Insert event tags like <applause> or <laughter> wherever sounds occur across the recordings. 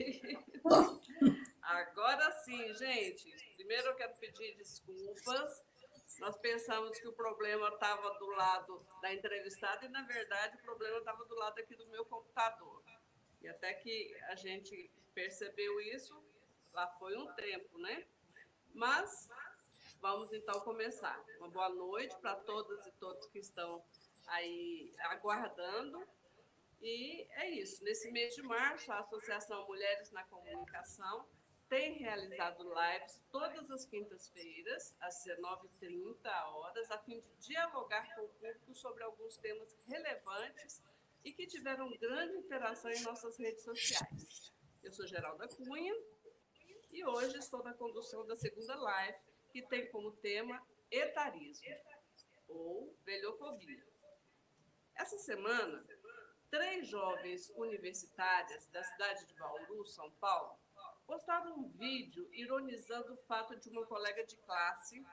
<laughs> Agora sim, gente. Primeiro eu quero pedir desculpas. Nós pensamos que o problema estava do lado da entrevistada e, na verdade, o problema estava do lado aqui do meu computador. E até que a gente percebeu isso, lá foi um tempo, né? Mas vamos então começar. Uma boa noite para todas e todos que estão aí aguardando. E é isso. Nesse mês de março, a Associação Mulheres na Comunicação tem realizado lives todas as quintas-feiras, às 19h30 horas, a fim de dialogar com o público sobre alguns temas relevantes e que tiveram grande interação em nossas redes sociais. Eu sou Geralda Cunha e hoje estou na condução da segunda live, que tem como tema etarismo, ou velhofobia. Essa semana, três jovens universitárias da cidade de Bauru, São Paulo, postaram um vídeo ironizando o fato de uma colega de classe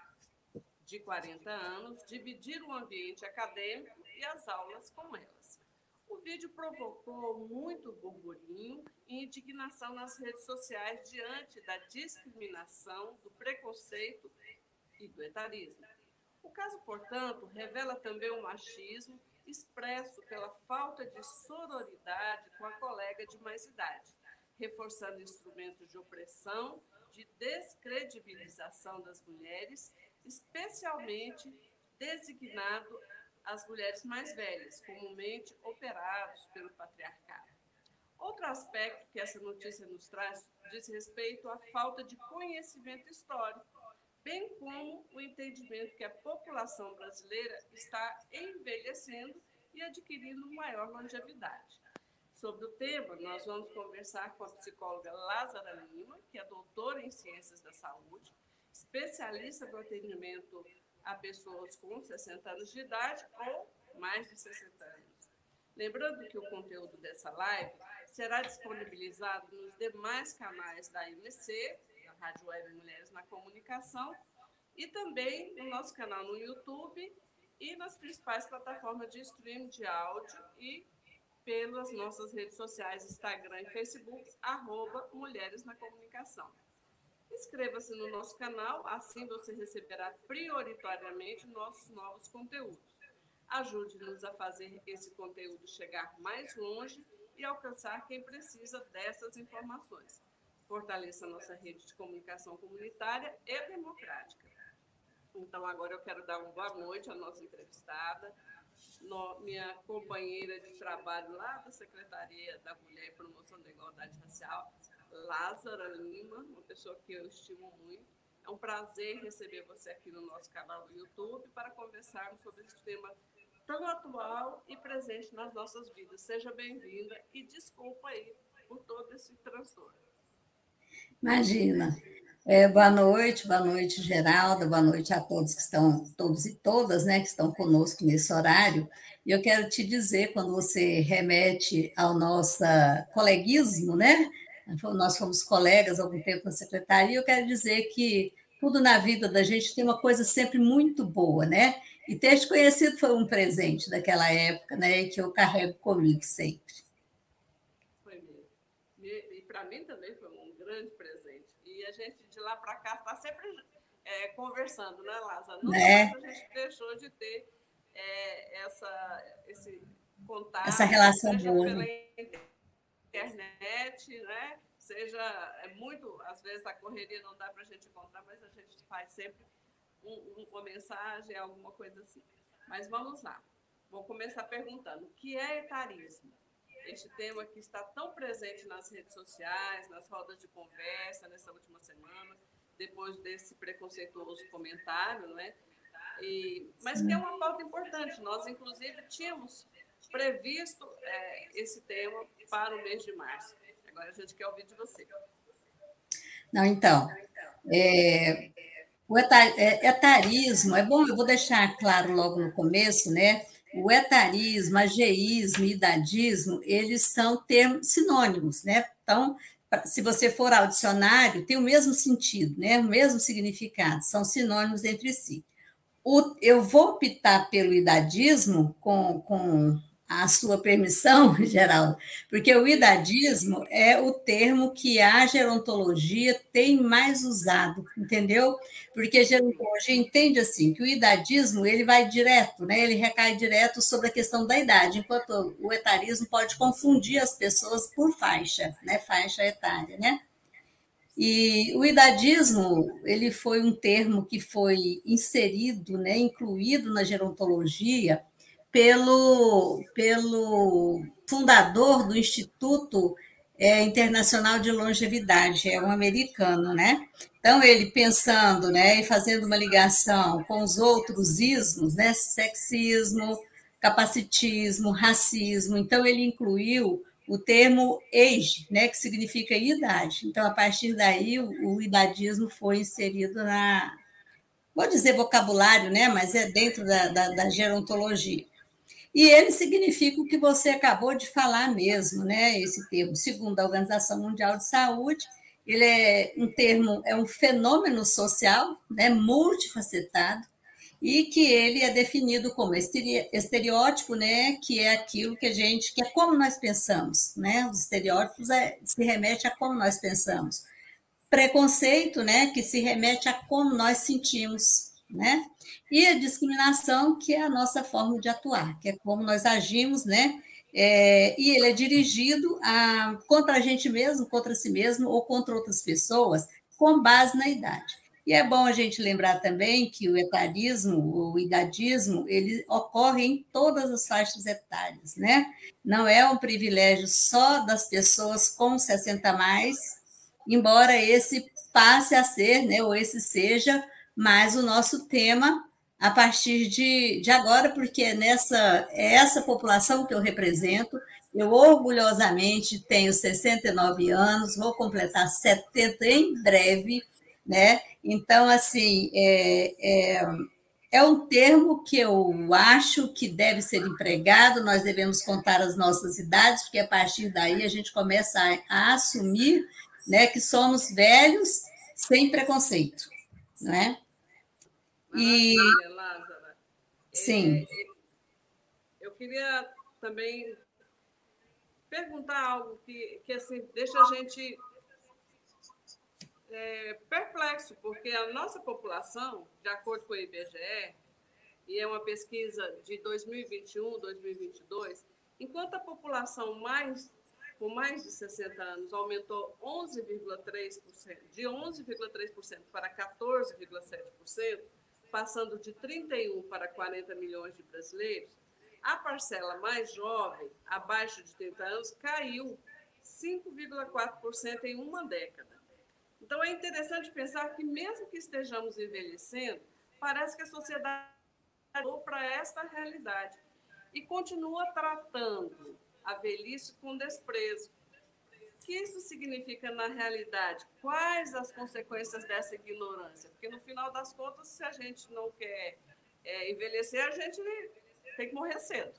de 40 anos dividir o ambiente acadêmico e as aulas com elas. O vídeo provocou muito burburinho e indignação nas redes sociais diante da discriminação, do preconceito e do etarismo. O caso, portanto, revela também o machismo expresso pela falta de sororidade com a colega de mais idade, reforçando instrumentos de opressão, de descredibilização das mulheres, especialmente designado as mulheres mais velhas, comumente operados pelo patriarcado. Outro aspecto que essa notícia nos traz diz respeito à falta de conhecimento histórico, bem como o entendimento que a população brasileira está envelhecendo e adquirindo maior longevidade. Sobre o tema, nós vamos conversar com a psicóloga Lázara Lima, que é doutora em Ciências da Saúde, especialista no atendimento a pessoas com 60 anos de idade ou mais de 60 anos. Lembrando que o conteúdo dessa live será disponibilizado nos demais canais da IMC, Rádio Web Mulheres na Comunicação, e também no nosso canal no YouTube e nas principais plataformas de streaming de áudio e pelas nossas redes sociais, Instagram e Facebook, arroba Mulheres na Comunicação. Inscreva-se no nosso canal, assim você receberá prioritariamente nossos novos conteúdos. Ajude-nos a fazer esse conteúdo chegar mais longe e alcançar quem precisa dessas informações. Fortaleça nossa rede de comunicação comunitária e democrática. Então, agora eu quero dar uma boa noite à nossa entrevistada, no, minha companheira de trabalho lá da Secretaria da Mulher e Promoção da Igualdade Racial, Lázara Lima, uma pessoa que eu estimo muito. É um prazer receber você aqui no nosso canal do YouTube para conversarmos sobre esse tema tão atual e presente nas nossas vidas. Seja bem-vinda e desculpa aí por todo esse transtorno. Imagina. É, boa noite, boa noite, Geralda, boa noite a todos que estão, todos e todas, né, que estão conosco nesse horário. E eu quero te dizer, quando você remete ao nosso coleguismo, né, nós fomos colegas há algum tempo na secretaria, eu quero dizer que tudo na vida da gente tem uma coisa sempre muito boa, né? E ter te conhecido foi um presente daquela época, né? E que eu carrego comigo sempre. Foi mesmo. E, e para mim também foi um grande presente. E a gente de lá para cá está sempre é, conversando, né, Lázaro? Não é. a gente deixou de ter é, essa, esse contato. Essa relação boa. Pela internet, né? Seja, é muito, às vezes a correria não dá para a gente encontrar, mas a gente faz sempre um, uma mensagem, alguma coisa assim. Mas vamos lá. Vou começar perguntando: o que é etarismo? Este tema que está tão presente nas redes sociais, nas rodas de conversa nessa última semana, depois desse preconceituoso comentário, não é? E, mas que é uma pauta importante. Nós, inclusive, tínhamos previsto é, esse tema para o mês de março. Agora a gente quer ouvir de você. Não, então, é, o é, etarismo, é bom, eu vou deixar claro logo no começo, né? O etarismo, ageísmo idadismo, eles são termos sinônimos, né? Então, se você for ao dicionário, tem o mesmo sentido, né? O mesmo significado, são sinônimos entre si. O, eu vou optar pelo idadismo com, com a sua permissão, <laughs> Geraldo, porque o idadismo é o termo que a gerontologia tem mais usado, entendeu? Porque a gerontologia entende assim que o idadismo ele vai direto, né? Ele recai direto sobre a questão da idade, enquanto o etarismo pode confundir as pessoas por faixa, né? Faixa etária, né? E o idadismo, ele foi um termo que foi inserido, né, incluído na gerontologia pelo, pelo fundador do Instituto é, Internacional de Longevidade, é um americano, né? Então, ele pensando né, e fazendo uma ligação com os outros ismos, né, sexismo, capacitismo, racismo, então ele incluiu o termo age, né, que significa idade. Então, a partir daí, o, o idadismo foi inserido na, vou dizer vocabulário, né, mas é dentro da, da, da gerontologia. E ele significa o que você acabou de falar mesmo, né? Esse termo, segundo a Organização Mundial de Saúde, ele é um termo, é um fenômeno social, né, multifacetado, e que ele é definido como estereótipo, né, que é aquilo que a gente, que é como nós pensamos, né? Os estereótipos é, se remete a como nós pensamos. Preconceito, né, que se remete a como nós sentimos, né? E a discriminação, que é a nossa forma de atuar, que é como nós agimos, né? É, e ele é dirigido a, contra a gente mesmo, contra si mesmo ou contra outras pessoas, com base na idade. E é bom a gente lembrar também que o etarismo, o idadismo, ele ocorre em todas as faixas etárias, né? Não é um privilégio só das pessoas com 60 mais, embora esse passe a ser, né, ou esse seja mais o nosso tema a partir de, de agora, porque nessa é essa população que eu represento, eu orgulhosamente tenho 69 anos, vou completar 70 em breve, né? Então, assim, é, é, é um termo que eu acho que deve ser empregado, nós devemos contar as nossas idades, porque a partir daí a gente começa a, a assumir né, que somos velhos sem preconceito, né? E... Lázara. Sim. É, é, eu queria também perguntar algo que, que assim, deixa a gente é, perplexo, porque a nossa população, de acordo com o IBGE, e é uma pesquisa de 2021, 2022, enquanto a população mais com mais de 60 anos aumentou 11,3%, de 11,3% para 14,7%, passando de 31 para 40 milhões de brasileiros, a parcela mais jovem, abaixo de 30 anos, caiu 5,4% em uma década. Então é interessante pensar que, mesmo que estejamos envelhecendo, parece que a sociedade olhou para esta realidade e continua tratando a velhice com desprezo que isso significa na realidade? Quais as consequências dessa ignorância? Porque no final das contas, se a gente não quer é, envelhecer, a gente tem que morrer cedo.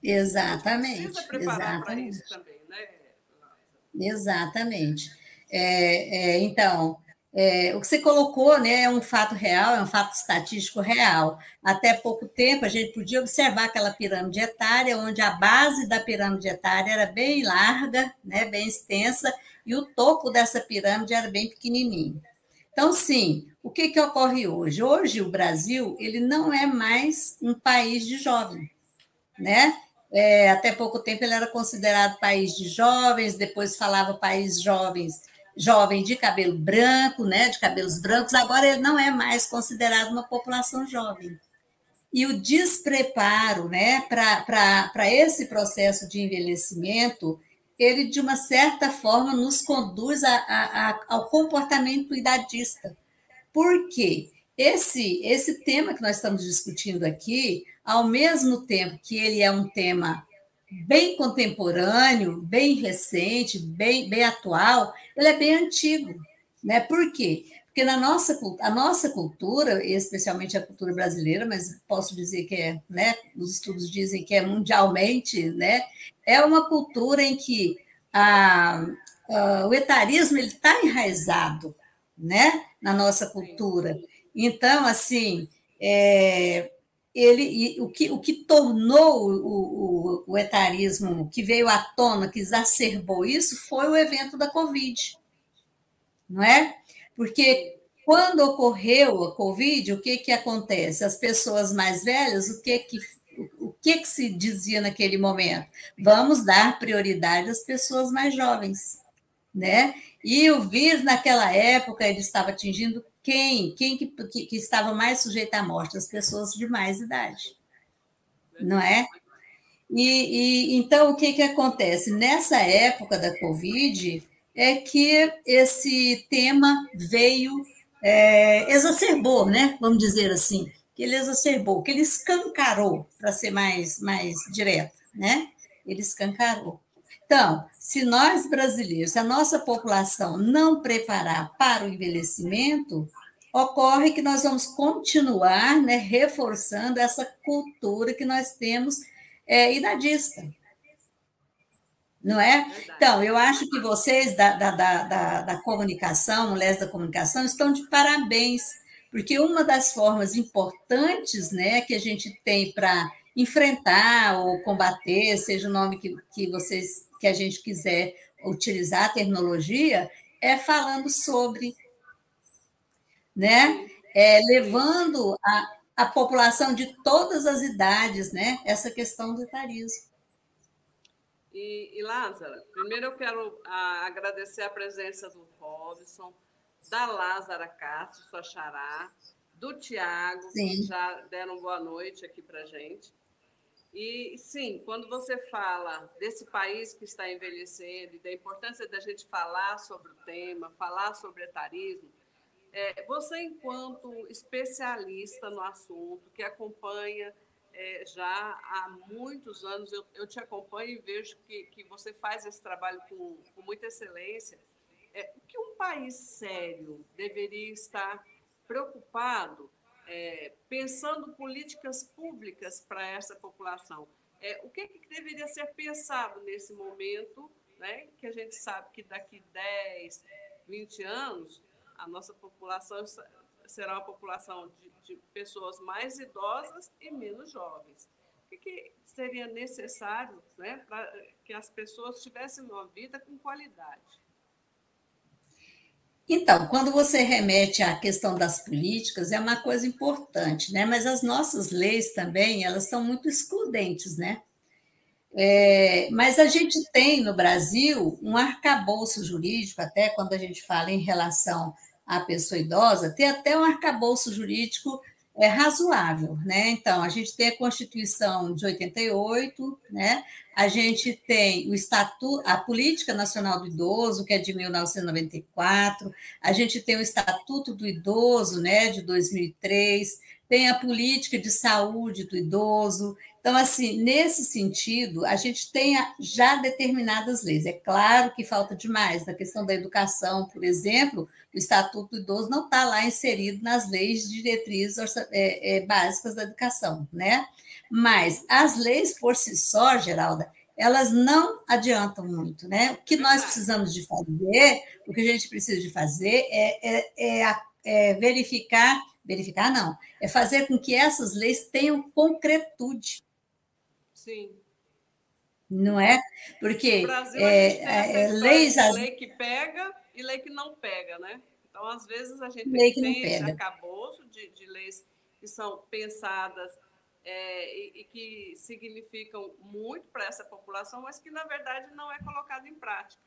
Exatamente. precisa preparar para isso também, né? Exatamente. É, é, então, é, o que você colocou né, é um fato real, é um fato estatístico real. Até pouco tempo, a gente podia observar aquela pirâmide etária, onde a base da pirâmide etária era bem larga, né, bem extensa, e o topo dessa pirâmide era bem pequenininho. Então, sim, o que, que ocorre hoje? Hoje, o Brasil ele não é mais um país de jovem, né? É, até pouco tempo ele era considerado país de jovens, depois falava país jovens jovem de cabelo branco, né, de cabelos brancos, agora ele não é mais considerado uma população jovem. E o despreparo né, para esse processo de envelhecimento, ele, de uma certa forma, nos conduz a, a, a, ao comportamento idadista. Por quê? Esse, esse tema que nós estamos discutindo aqui, ao mesmo tempo que ele é um tema bem contemporâneo, bem recente, bem, bem atual, ele é bem antigo. Né? Por quê? Porque na nossa, a nossa cultura, especialmente a cultura brasileira, mas posso dizer que é, né, os estudos dizem que é mundialmente, né, é uma cultura em que a, a, o etarismo está enraizado né, na nossa cultura. Então, assim, é, ele, o, que, o que tornou o, o, o etarismo, que veio à tona, que exacerbou isso, foi o evento da Covid, não é? Porque quando ocorreu a Covid, o que, que acontece? As pessoas mais velhas, o que que o que, que se dizia naquele momento? Vamos dar prioridade às pessoas mais jovens, né? E o vírus, naquela época, ele estava atingindo quem? Quem que, que, que estava mais sujeita à morte? As pessoas de mais idade, não é? E, e, então, o que, que acontece? Nessa época da Covid, é que esse tema veio, é, exacerbou, né? Vamos dizer assim, que ele exacerbou, que ele escancarou, para ser mais, mais direto, né? Ele escancarou. Então, se nós brasileiros, se a nossa população não preparar para o envelhecimento, ocorre que nós vamos continuar né, reforçando essa cultura que nós temos é, idadista. Não é? Então, eu acho que vocês da, da, da, da comunicação, mulheres da comunicação, estão de parabéns, porque uma das formas importantes né, que a gente tem para enfrentar ou combater, seja o nome que, que vocês que a gente quiser utilizar a tecnologia, é falando sobre, né? É, levando a, a população de todas as idades, né? Essa questão do etarismo. E, e Lázara, primeiro eu quero a, agradecer a presença do Robson, da Lázara Castro, sua xará, do Tiago, que já deram boa noite aqui para gente. E sim, quando você fala desse país que está envelhecendo e da importância da gente falar sobre o tema, falar sobre etarismo, é, você, enquanto especialista no assunto, que acompanha é, já há muitos anos, eu, eu, te acompanho e vejo que, que você faz esse trabalho com, com muita excelência. É, o que um país sério deveria estar preocupado é, pensando políticas públicas para essa população. É, o que, que, deveria ser pensado nesse momento, né, que a gente sabe que daqui 10, 20 anos, a nossa população será uma população de, de pessoas mais idosas e menos jovens. O que, que seria necessário né, para que as pessoas tivessem uma vida com qualidade? Então, quando você remete à questão das políticas, é uma coisa importante, né? Mas as nossas leis também, elas são muito excludentes, né? É, mas a gente tem no Brasil um arcabouço jurídico, até quando a gente fala em relação à pessoa idosa, tem até um arcabouço jurídico é razoável, né? Então, a gente tem a Constituição de 88, né? A gente tem o Estatuto, a Política Nacional do Idoso, que é de 1994, a gente tem o Estatuto do Idoso, né, de 2003, tem a Política de Saúde do Idoso. Então, assim, nesse sentido, a gente tem já determinadas leis. É claro que falta demais na questão da educação, por exemplo, o Estatuto do Idoso não está lá inserido nas leis de diretrizes é, é, básicas da educação, né? Mas as leis por si só, Geralda, elas não adiantam muito, né? O que nós precisamos de fazer, o que a gente precisa de fazer é, é, é, é verificar, verificar não, é fazer com que essas leis tenham concretude. Sim. Não é? Porque Brasil, é, é, leis. Lei que pega e lei que não pega, né? Então, às vezes, a gente lei tem esse acabouço de, de leis que são pensadas é, e, e, que significam muito para essa população, mas que, na verdade, não é colocado em prática.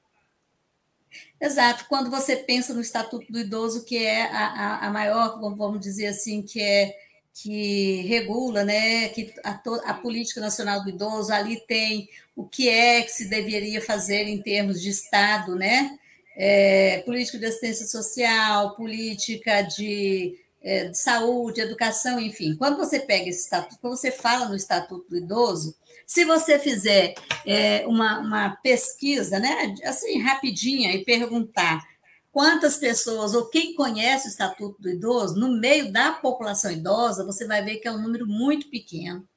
Exato. Quando você pensa no Estatuto do Idoso, que é a, a, a maior, vamos dizer assim, que é que regula, né, que a, a, política nacional do idoso ali tem o que é que se deveria fazer em termos de Estado, né, é, política de assistência social, política de, é, de, saúde, educação, enfim. Quando você pega esse estatuto, quando você fala no Estatuto do Idoso, se você fizer é, uma, uma pesquisa, né, assim, rapidinha, e perguntar quantas pessoas ou quem conhece o Estatuto do Idoso, no meio da população idosa, você vai ver que é um número muito pequeno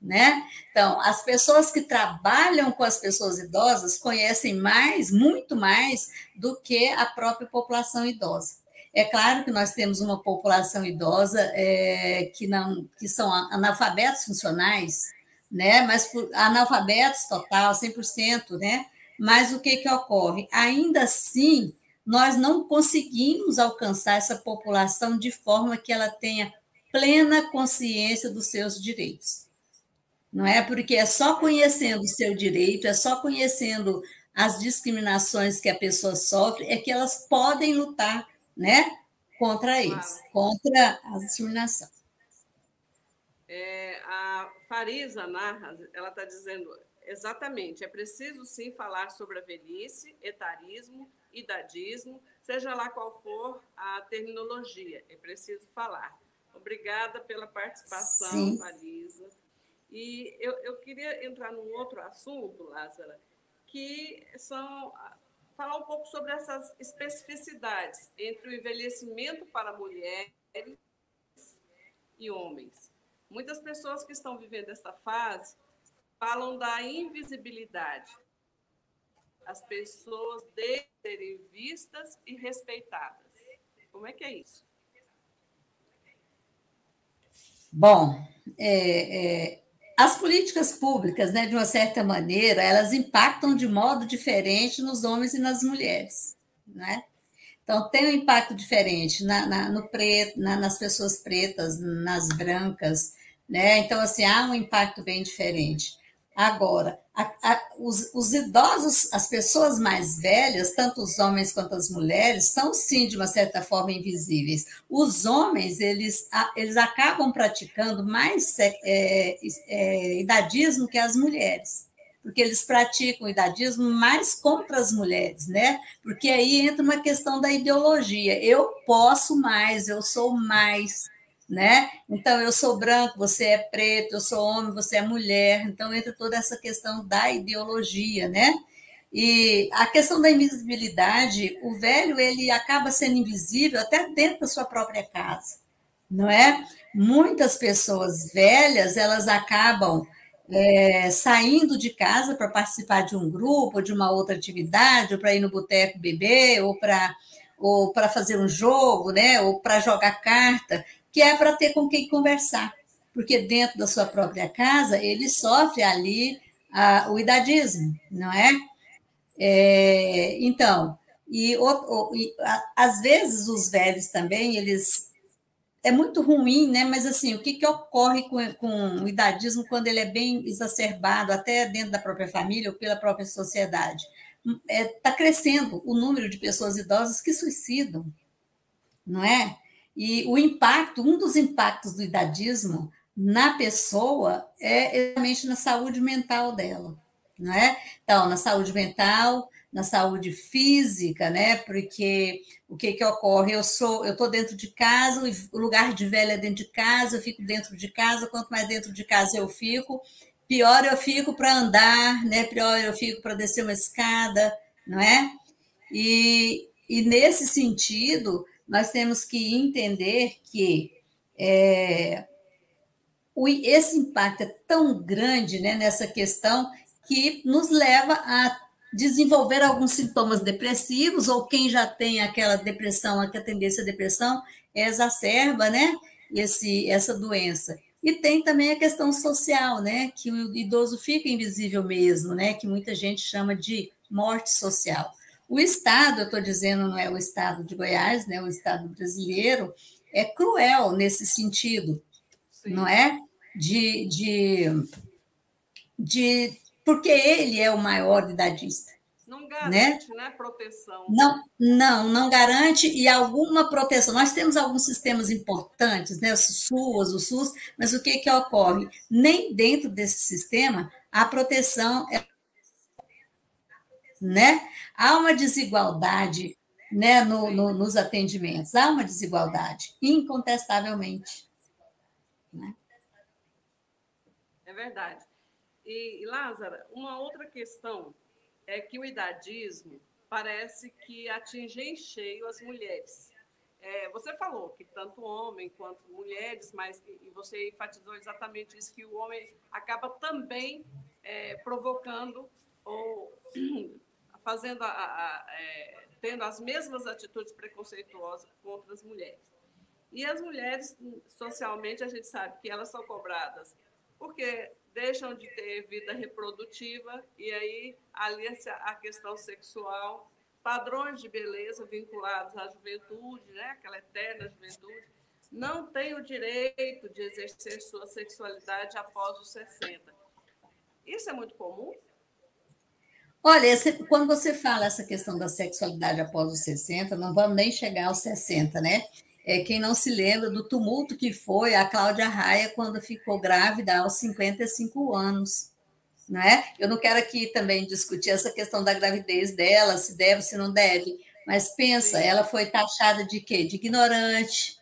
né? Então, as pessoas que trabalham com as pessoas idosas conhecem mais, muito mais, do que a própria população idosa. É claro que nós temos uma população idosa é, que, não, que são analfabetos funcionais, né? mas analfabetos total, 100%, né? mas o que, que ocorre? Ainda assim, nós não conseguimos alcançar essa população de forma que ela tenha plena consciência dos seus direitos. Não é porque é só conhecendo o seu direito, é só conhecendo as discriminações que a pessoa sofre, é que elas podem lutar né, contra eles, contra a discriminação. É, a Farisa Narra, ela está dizendo exatamente, é preciso sim falar sobre a velhice, etarismo, idadismo, seja lá qual for a terminologia, é preciso falar. Obrigada pela participação, sim. Farisa. E eu, eu queria entrar num outro assunto, Lázara, que são falar um pouco sobre essas especificidades entre o envelhecimento para mulheres e homens. Muitas pessoas que estão vivendo essa fase falam da invisibilidade. As pessoas devem serem vistas e respeitadas. Como é que é isso? Bom, é, é, as políticas públicas, né, de uma certa maneira, elas impactam de modo diferente nos homens e nas mulheres, né? Então, tem um impacto diferente na, na no preto, na, nas pessoas pretas, nas brancas, né? Então, assim, há um impacto bem diferente. Agora, a, a, os, os, idosos, as pessoas mais velhas, tanto os homens quanto as mulheres, são sim, de uma certa forma, invisíveis. Os homens, eles, eles acabam praticando mais é, é, idadismo que as mulheres, porque eles praticam idadismo mais contra as mulheres, né? Porque aí entra uma questão da ideologia. Eu posso mais, eu sou mais né? Então, eu sou branco, você é preto, eu sou homem, você é mulher. Então, entra toda essa questão da ideologia, né? E a questão da invisibilidade, o velho, ele acaba sendo invisível até dentro da sua própria casa, não é? Muitas pessoas velhas, elas acabam é, saindo de casa para participar de um grupo, de uma outra atividade, ou para ir no boteco beber, ou para ou para fazer um jogo, né? ou para jogar carta que é para ter com quem conversar, porque dentro da sua própria casa ele sofre ali a, o idadismo, não é? é então, e, o, o, e a, às vezes os velhos também, eles é muito ruim, né? Mas assim, o que, que ocorre com, com o idadismo quando ele é bem exacerbado, até dentro da própria família ou pela própria sociedade? Está é, tá crescendo o número de pessoas idosas que suicidam, não é? E o impacto, um dos impactos do idadismo na pessoa é exatamente na saúde mental dela, não é? Então, na saúde mental, na saúde física, né? Porque o que que ocorre? Eu sou, eu estou dentro de casa, o lugar de velha é dentro de casa, eu fico dentro de casa, quanto mais dentro de casa eu fico, pior eu fico para andar, né? Pior eu fico para descer uma escada, não é? E, e nesse sentido, nós temos que entender que é, o, esse impacto é tão grande né, nessa questão que nos leva a desenvolver alguns sintomas depressivos, ou quem já tem aquela depressão, aquela tendência à depressão, exacerba né, esse, essa doença. E tem também a questão social, né, que o idoso fica invisível mesmo, né, que muita gente chama de morte social. O Estado, eu estou dizendo, não é o Estado de Goiás, né, o Estado brasileiro, é cruel nesse sentido, Sim. não é? De, de, de. Porque ele é o maior idadista. Não né? garante, né? né? Proteção. Não, não, não garante e alguma proteção. Nós temos alguns sistemas importantes, né? O SUS, o SUS, mas o que, que ocorre? Nem dentro desse sistema a proteção é né? Há uma desigualdade né, no, no, nos atendimentos, há uma desigualdade, incontestavelmente. Né? É verdade. E, Lázara, uma outra questão é que o idadismo parece que atinge em cheio as mulheres. É, você falou que tanto homem quanto mulheres, mas e você enfatizou exatamente isso, que o homem acaba também é, provocando ou <clears throat> fazendo a, a, é, tendo as mesmas atitudes preconceituosas contra as mulheres. E as mulheres, socialmente, a gente sabe que elas são cobradas porque deixam de ter vida reprodutiva e aí ali a questão sexual, padrões de beleza vinculados à juventude, né? aquela eterna juventude, não tem o direito de exercer sua sexualidade após os 60. Isso é muito comum? Olha, quando você fala essa questão da sexualidade após os 60, não vamos nem chegar aos 60, né? É, quem não se lembra do tumulto que foi a Cláudia Raia quando ficou grávida aos 55 anos. Não é? Eu não quero aqui também discutir essa questão da gravidez dela, se deve, se não deve, mas pensa, ela foi taxada de quê? De ignorante,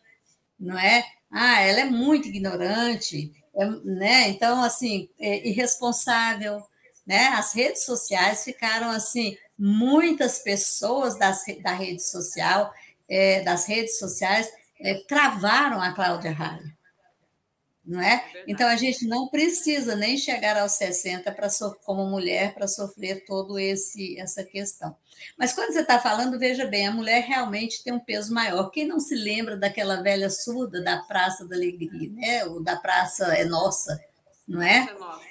não é? Ah, ela é muito ignorante, é, né? Então, assim, é irresponsável, né? As redes sociais ficaram assim, muitas pessoas das, da rede social, é, das redes sociais, é, travaram a Cláudia Raia não é? é então a gente não precisa nem chegar aos 60 para como mulher para sofrer todo esse essa questão. Mas quando você está falando, veja bem, a mulher realmente tem um peso maior. Quem não se lembra daquela velha surda da Praça da Alegria, né? Ou da Praça é Nossa, não é?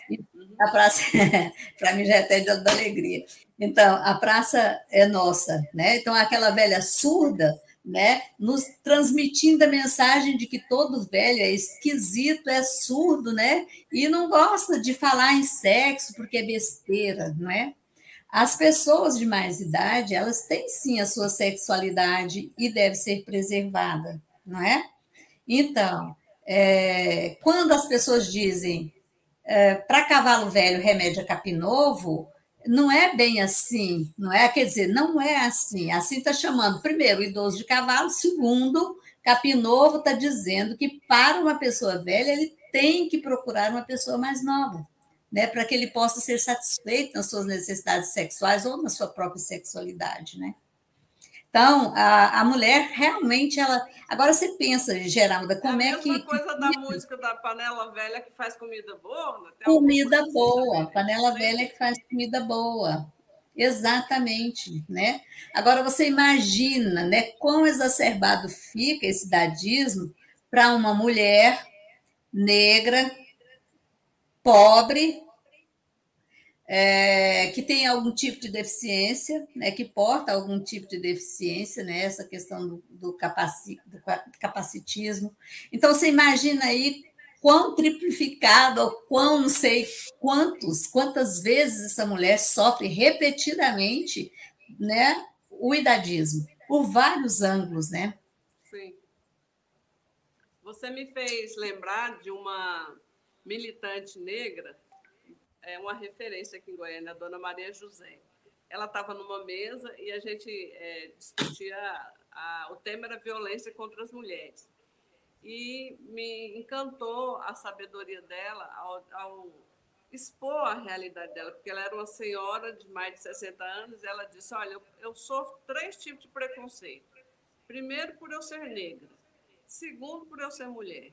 Uhum. A praça, <laughs> para mim já é até da alegria. Então, a praça é nossa, né? Então, aquela velha surda, né, nos transmitindo a mensagem de que todo velho é esquisito, é surdo, né, e não gosta de falar em sexo porque é besteira, não é? As pessoas de mais idade, elas têm sim a sua sexualidade e deve ser preservada, não é? Então, é, quando as pessoas dizem é, para cavalo velho remédio é capim novo, não é bem assim, não é? Quer dizer, não é assim. Assim está chamando, primeiro, idoso de cavalo, segundo, Capinovo está dizendo que para uma pessoa velha ele tem que procurar uma pessoa mais nova, né? Para que ele possa ser satisfeito nas suas necessidades sexuais ou na sua própria sexualidade, né? Então, a, a mulher realmente, ela. Agora você pensa, Geralda, como é, é que. coisa da música da panela velha que faz comida boa? Né? Comida assim boa, panela velha que faz comida boa. Exatamente, né? Agora você imagina, né, quão exacerbado fica esse dadismo para uma mulher negra, pobre, é, que tem algum tipo de deficiência, né, que porta algum tipo de deficiência, né, essa questão do, do, capaci, do capacitismo. Então, você imagina aí quão triplificado, ou quão não sei quantos, quantas vezes essa mulher sofre repetidamente né, o idadismo, por vários ângulos, né? Sim. Você me fez lembrar de uma militante negra é uma referência aqui em Goiânia, a dona Maria José. Ela estava numa mesa e a gente é, discutia, a, o tema era violência contra as mulheres. E me encantou a sabedoria dela ao, ao expor a realidade dela, porque ela era uma senhora de mais de 60 anos e ela disse: Olha, eu, eu sofro três tipos de preconceito. Primeiro, por eu ser negra. Segundo, por eu ser mulher.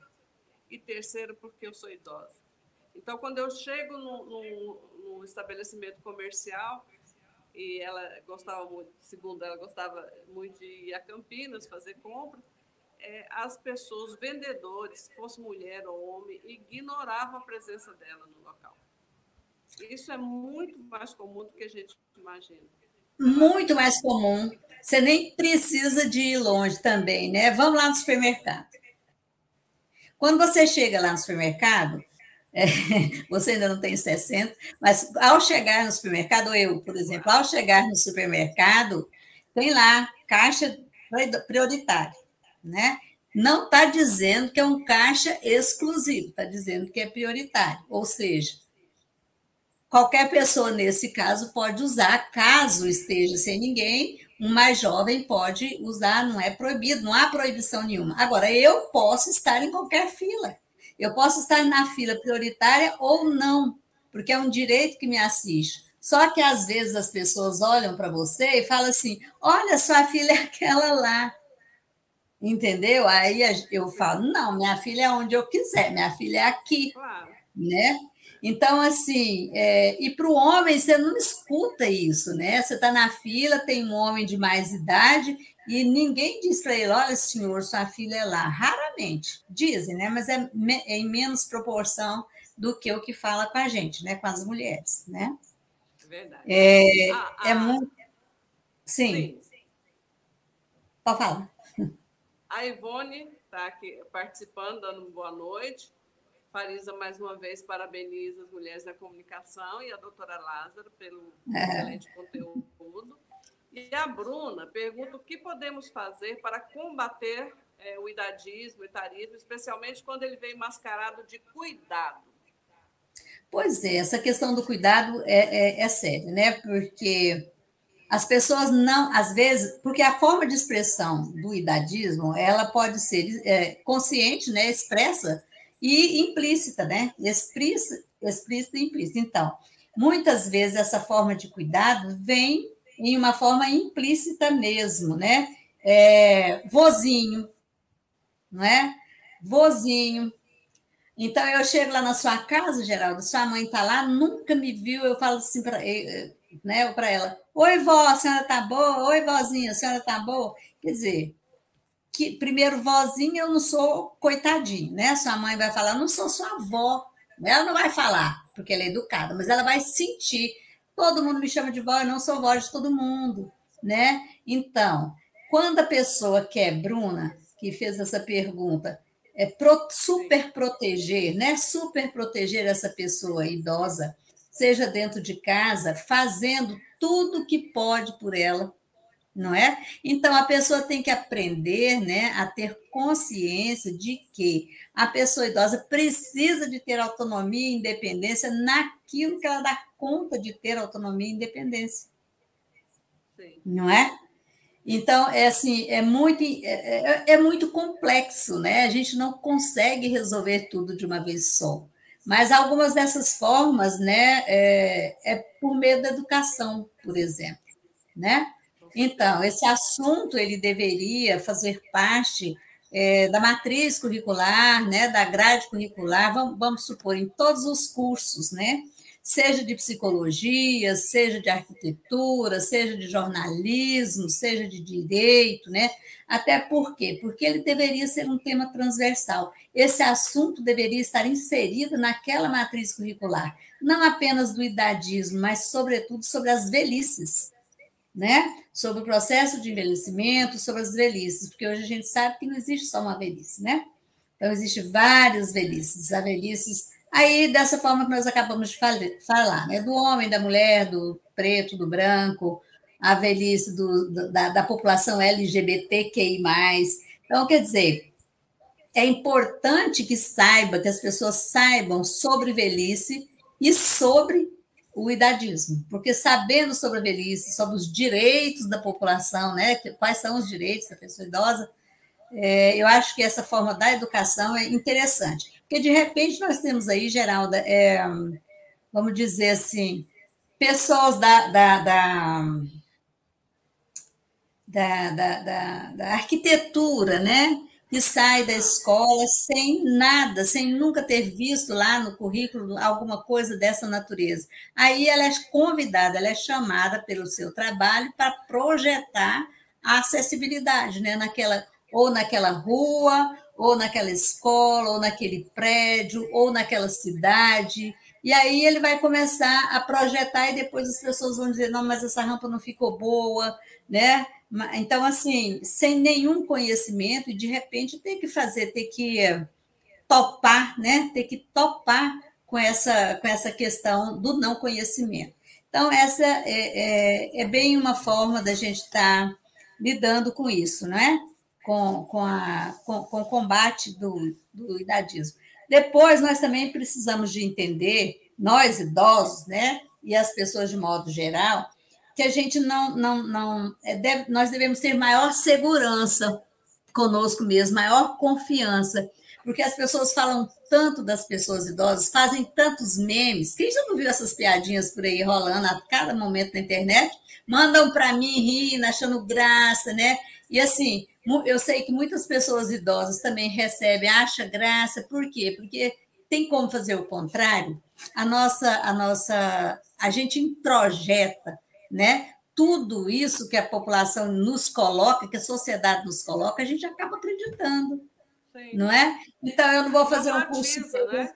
E terceiro, porque eu sou idosa. Então, quando eu chego no, no, no estabelecimento comercial, e ela gostava muito, segundo ela, gostava muito de ir a Campinas fazer compra, é, as pessoas, vendedores, fosse mulher ou homem, ignoravam a presença dela no local. Isso é muito mais comum do que a gente imagina. Muito mais comum. Você nem precisa de ir longe também, né? Vamos lá no supermercado. Quando você chega lá no supermercado, é, <laughs> você ainda não tem 60, mas ao chegar no supermercado, eu, por exemplo, ao chegar no supermercado, tem lá caixa prioritária, né? Não está dizendo que é um caixa exclusivo, está dizendo que é prioritário, ou seja, qualquer pessoa nesse caso pode usar, caso esteja sem ninguém, um mais jovem pode usar, não é proibido, não há proibição nenhuma. Agora, eu posso estar em qualquer fila. Eu posso estar na fila prioritária ou não, porque é um direito que me assiste. Só que às vezes as pessoas olham para você e falam assim: olha, sua filha é aquela lá. Entendeu? Aí eu falo: não, minha filha é onde eu quiser, minha filha é aqui. Claro. Né? Então, assim, é, e para o homem, você não escuta isso, né? Você está na fila, tem um homem de mais idade e ninguém diz para ele: olha, senhor, sua filha é lá. Raramente. Dizem, né? Mas é, é, em menos proporção do que o que fala com a gente, né? Com as mulheres, né? Verdade. É, ah, é ah, muito. Sim. sim. Pode falar. A Ivone está aqui participando, dando boa noite. Farisa, mais uma vez, parabeniza as mulheres da comunicação e a doutora Lázaro pelo é. excelente conteúdo. E a Bruna pergunta o que podemos fazer para combater é, o idadismo, o etarismo, especialmente quando ele vem mascarado de cuidado. Pois é, essa questão do cuidado é, é, é séria, né? Porque as pessoas não, às vezes, porque a forma de expressão do idadismo, ela pode ser é, consciente, né, expressa e implícita, né? Explícita, explícita e implícita. Então, muitas vezes essa forma de cuidado vem em uma forma implícita mesmo, né? É, vozinho, não é? Vozinho. Então, eu chego lá na sua casa, Geraldo, sua mãe está lá, nunca me viu, eu falo assim para né, ela, oi, vó, a senhora está boa? Oi, vozinha, a senhora está boa? Quer dizer, que primeiro vozinha eu não sou coitadinho, né? Sua mãe vai falar, não sou sua avó. Ela não vai falar, porque ela é educada, mas ela vai sentir. Todo mundo me chama de vó, eu não sou vó de todo mundo, né? Então, quando a pessoa quer, Bruna, que fez essa pergunta, é pro, super proteger, né? Super proteger essa pessoa idosa, seja dentro de casa, fazendo tudo que pode por ela, não é? Então a pessoa tem que aprender, né, a ter consciência de que a pessoa idosa precisa de ter autonomia e independência naquilo que ela dá conta de ter autonomia e independência. Sim. Não é? Então, é assim, é muito, é, é, é muito complexo, né? A gente não consegue resolver tudo de uma vez só. Mas algumas dessas formas, né, é, é por meio da educação, por exemplo, né? Então, esse assunto ele deveria fazer parte é, da matriz curricular, né, da grade curricular, vamos, vamos supor, em todos os cursos, né? Seja de psicologia, seja de arquitetura, seja de jornalismo, seja de direito, né? Até por quê? Porque ele deveria ser um tema transversal. Esse assunto deveria estar inserido naquela matriz curricular, não apenas do idadismo, mas, sobretudo, sobre as velhices né? Sobre o processo de envelhecimento, sobre as velhices, porque hoje a gente sabe que não existe só uma velhice, né? Então, existem várias velhices, a velhices. Aí, dessa forma que nós acabamos de falar, né? Do homem, da mulher, do preto, do branco, a velhice do, da, da população LGBTQI. Então, quer dizer, é importante que saiba, que as pessoas saibam sobre velhice e sobre o idadismo, porque sabendo sobre a velhice, sobre os direitos da população, né, quais são os direitos da pessoa idosa, é, eu acho que essa forma da educação é interessante. Porque, de repente, nós temos aí, Geralda, é, vamos dizer assim, pessoas da, da, da, da, da, da arquitetura, né? Que sai da escola sem nada, sem nunca ter visto lá no currículo alguma coisa dessa natureza. Aí ela é convidada, ela é chamada pelo seu trabalho para projetar a acessibilidade, né? Naquela, ou naquela rua, ou naquela escola, ou naquele prédio, ou naquela cidade. E aí ele vai começar a projetar e depois as pessoas vão dizer, não, mas essa rampa não ficou boa, né? Então, assim, sem nenhum conhecimento, e de repente ter que fazer, ter que topar, né? Ter que topar com essa, com essa questão do não conhecimento. Então, essa é, é, é bem uma forma da gente estar tá lidando com isso, não é? Com, com, a, com, com o combate do, do idadismo. Depois, nós também precisamos de entender, nós idosos, né? E as pessoas de modo geral, que a gente não, não, não é, deve, nós devemos ter maior segurança conosco mesmo, maior confiança, porque as pessoas falam tanto das pessoas idosas, fazem tantos memes. Quem já não viu essas piadinhas por aí rolando a cada momento na internet? Mandam para mim rindo, achando graça, né? E assim, eu sei que muitas pessoas idosas também recebem, acha graça, por quê? Porque tem como fazer o contrário? a nossa, a nossa, a gente introjeta, né? Tudo isso que a população nos coloca, que a sociedade nos coloca, a gente acaba acreditando, Sim. não é? Então eu não vou fazer um curso. Né?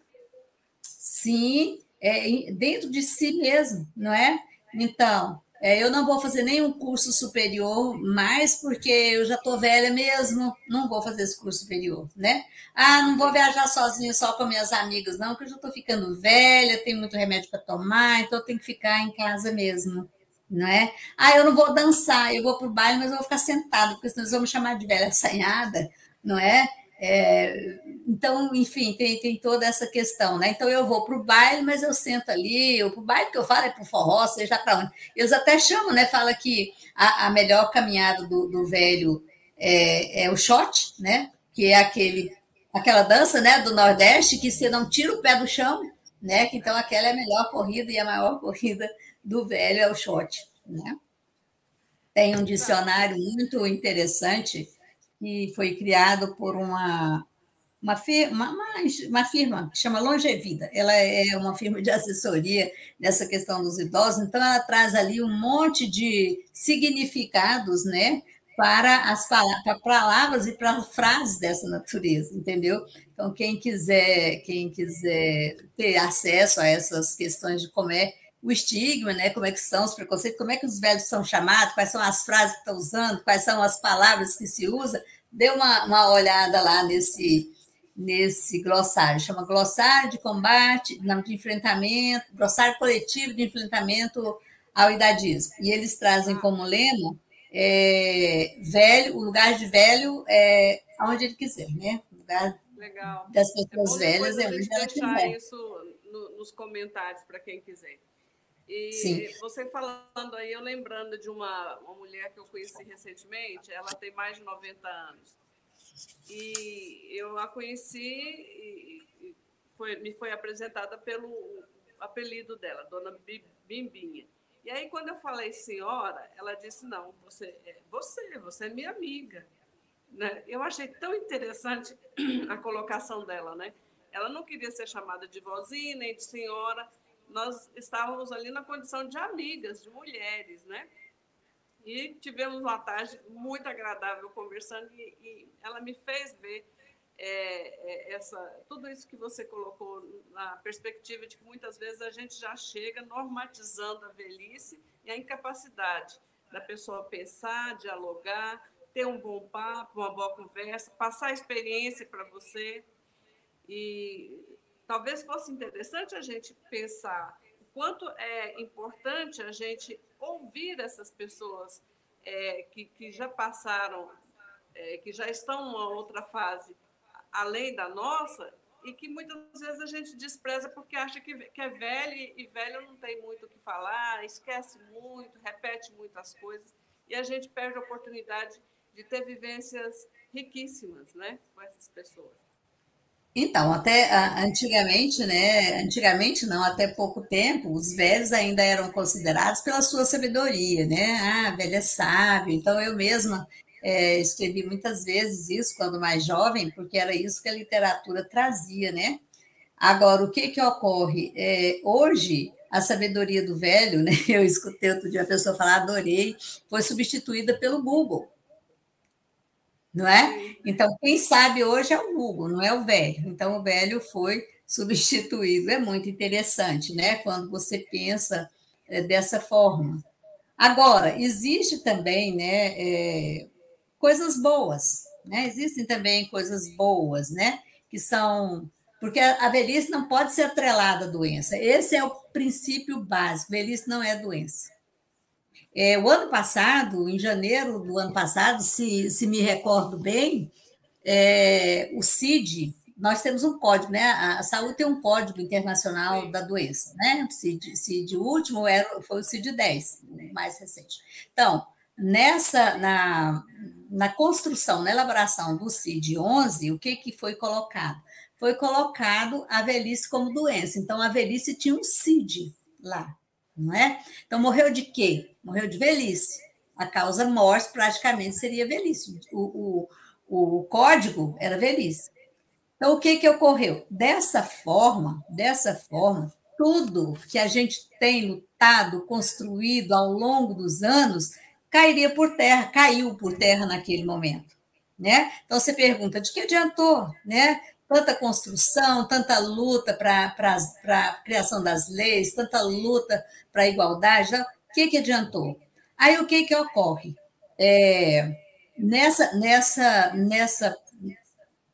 Sim, é, dentro de si mesmo, não é? Então, é, eu não vou fazer nenhum curso superior mais, porque eu já estou velha mesmo, não vou fazer esse curso superior, né? Ah, não vou viajar sozinha só com minhas amigas, não, porque eu já estou ficando velha, tenho muito remédio para tomar, então eu tenho que ficar em casa mesmo, não é? Ah, eu não vou dançar, eu vou para o baile, mas eu vou ficar sentada, porque senão eles vão me chamar de velha assanhada, não é? É, então, enfim, tem, tem toda essa questão, né? Então, eu vou para o baile, mas eu sento ali, o baile que eu falo é para o forró, seja para onde. Eles até chamam, né? Fala que a, a melhor caminhada do, do velho é, é, o shot, né? Que é aquele, aquela dança né, do Nordeste que você não tira o pé do chão, né? Que, então, aquela é a melhor corrida e a maior <laughs> corrida do velho é o shot, né? Tem um dicionário muito interessante que foi criado por uma, uma, firma, uma, uma firma que chama Longevida. Ela é uma firma de assessoria nessa questão dos idosos, então ela traz ali um monte de significados, né? Para as para palavras e para frases dessa natureza, entendeu? Então, quem quiser, quem quiser ter acesso a essas questões de como é o estigma, né? Como é que são os preconceitos, como é que os velhos são chamados, quais são as frases que estão usando, quais são as palavras que se usa. Dê uma, uma olhada lá nesse, nesse glossário, chama Glossário de Combate, de Enfrentamento, Glossário Coletivo de Enfrentamento ao Idadismo. E eles trazem como lema é, velho, o lugar de velho é onde ele quiser, né? O lugar Legal. das pessoas é velhas é onde ela quiser. isso no, nos comentários para quem quiser. E Sim. você falando aí, eu lembrando de uma, uma mulher que eu conheci recentemente, ela tem mais de 90 anos. E eu a conheci e, foi, me foi apresentada pelo apelido dela, Dona Bimbinha. E aí, quando eu falei senhora, ela disse: Não, você é você, você é minha amiga. Né? Eu achei tão interessante <clears throat> a colocação dela, né? Ela não queria ser chamada de vozinha nem de senhora, nós estávamos ali na condição de amigas, de mulheres, né? E tivemos uma tarde muito agradável conversando e, e ela me fez ver é, é, essa, tudo isso que você colocou na perspectiva de que muitas vezes a gente já chega normatizando a velhice e a incapacidade da pessoa pensar, dialogar, ter um bom papo, uma boa conversa, passar a experiência para você. E talvez fosse interessante a gente pensar o quanto é importante a gente ouvir essas pessoas é, que, que já passaram, é, que já estão numa outra fase além da nossa e que muitas vezes a gente despreza porque acha que, que é velho e velho não tem muito o que falar, esquece muito, repete muitas coisas e a gente perde a oportunidade de ter vivências riquíssimas né, com essas pessoas. Então, até antigamente, né? Antigamente não, até pouco tempo, os velhos ainda eram considerados pela sua sabedoria, né? Ah, velha é sábio. Então, eu mesma é, escrevi muitas vezes isso quando mais jovem, porque era isso que a literatura trazia, né? Agora, o que que ocorre? É, hoje, a sabedoria do velho, né? <laughs> Eu escutei outro dia a pessoa falar, adorei, foi substituída pelo Google não é? Então, quem sabe hoje é o Google, não é o velho. Então, o velho foi <laughs> substituído. É muito interessante, né? Quando você pensa é, dessa forma. Agora, existe também, né, é, coisas boas, né? Existem também coisas boas, né? Que são porque a velhice não pode ser atrelada à doença. Esse é o princípio básico. Velhice não é doença. É, o ano passado, em janeiro do ano passado, se, se me recordo bem, é, o CID, nós temos um código, né? A saúde tem um código internacional Sim. da doença, né? CID, CID último era, foi o CID-10, o mais recente. Então, nessa, na, na construção, na elaboração do CID-11, o que, que foi colocado? Foi colocado a velhice como doença. Então, a velhice tinha um CID lá, não é? Então, morreu de quê? Morreu de velhice. A causa morte praticamente seria velhice. O, o, o código era velhice. Então, o que, que ocorreu? Dessa forma, dessa forma, tudo que a gente tem lutado, construído ao longo dos anos, cairia por terra, caiu por terra naquele momento, né? Então você pergunta, de que adiantou, né? Tanta construção, tanta luta para a criação das leis, tanta luta para a igualdade, que, que adiantou? Aí o que, que ocorre? É, nessa, nessa, nessa,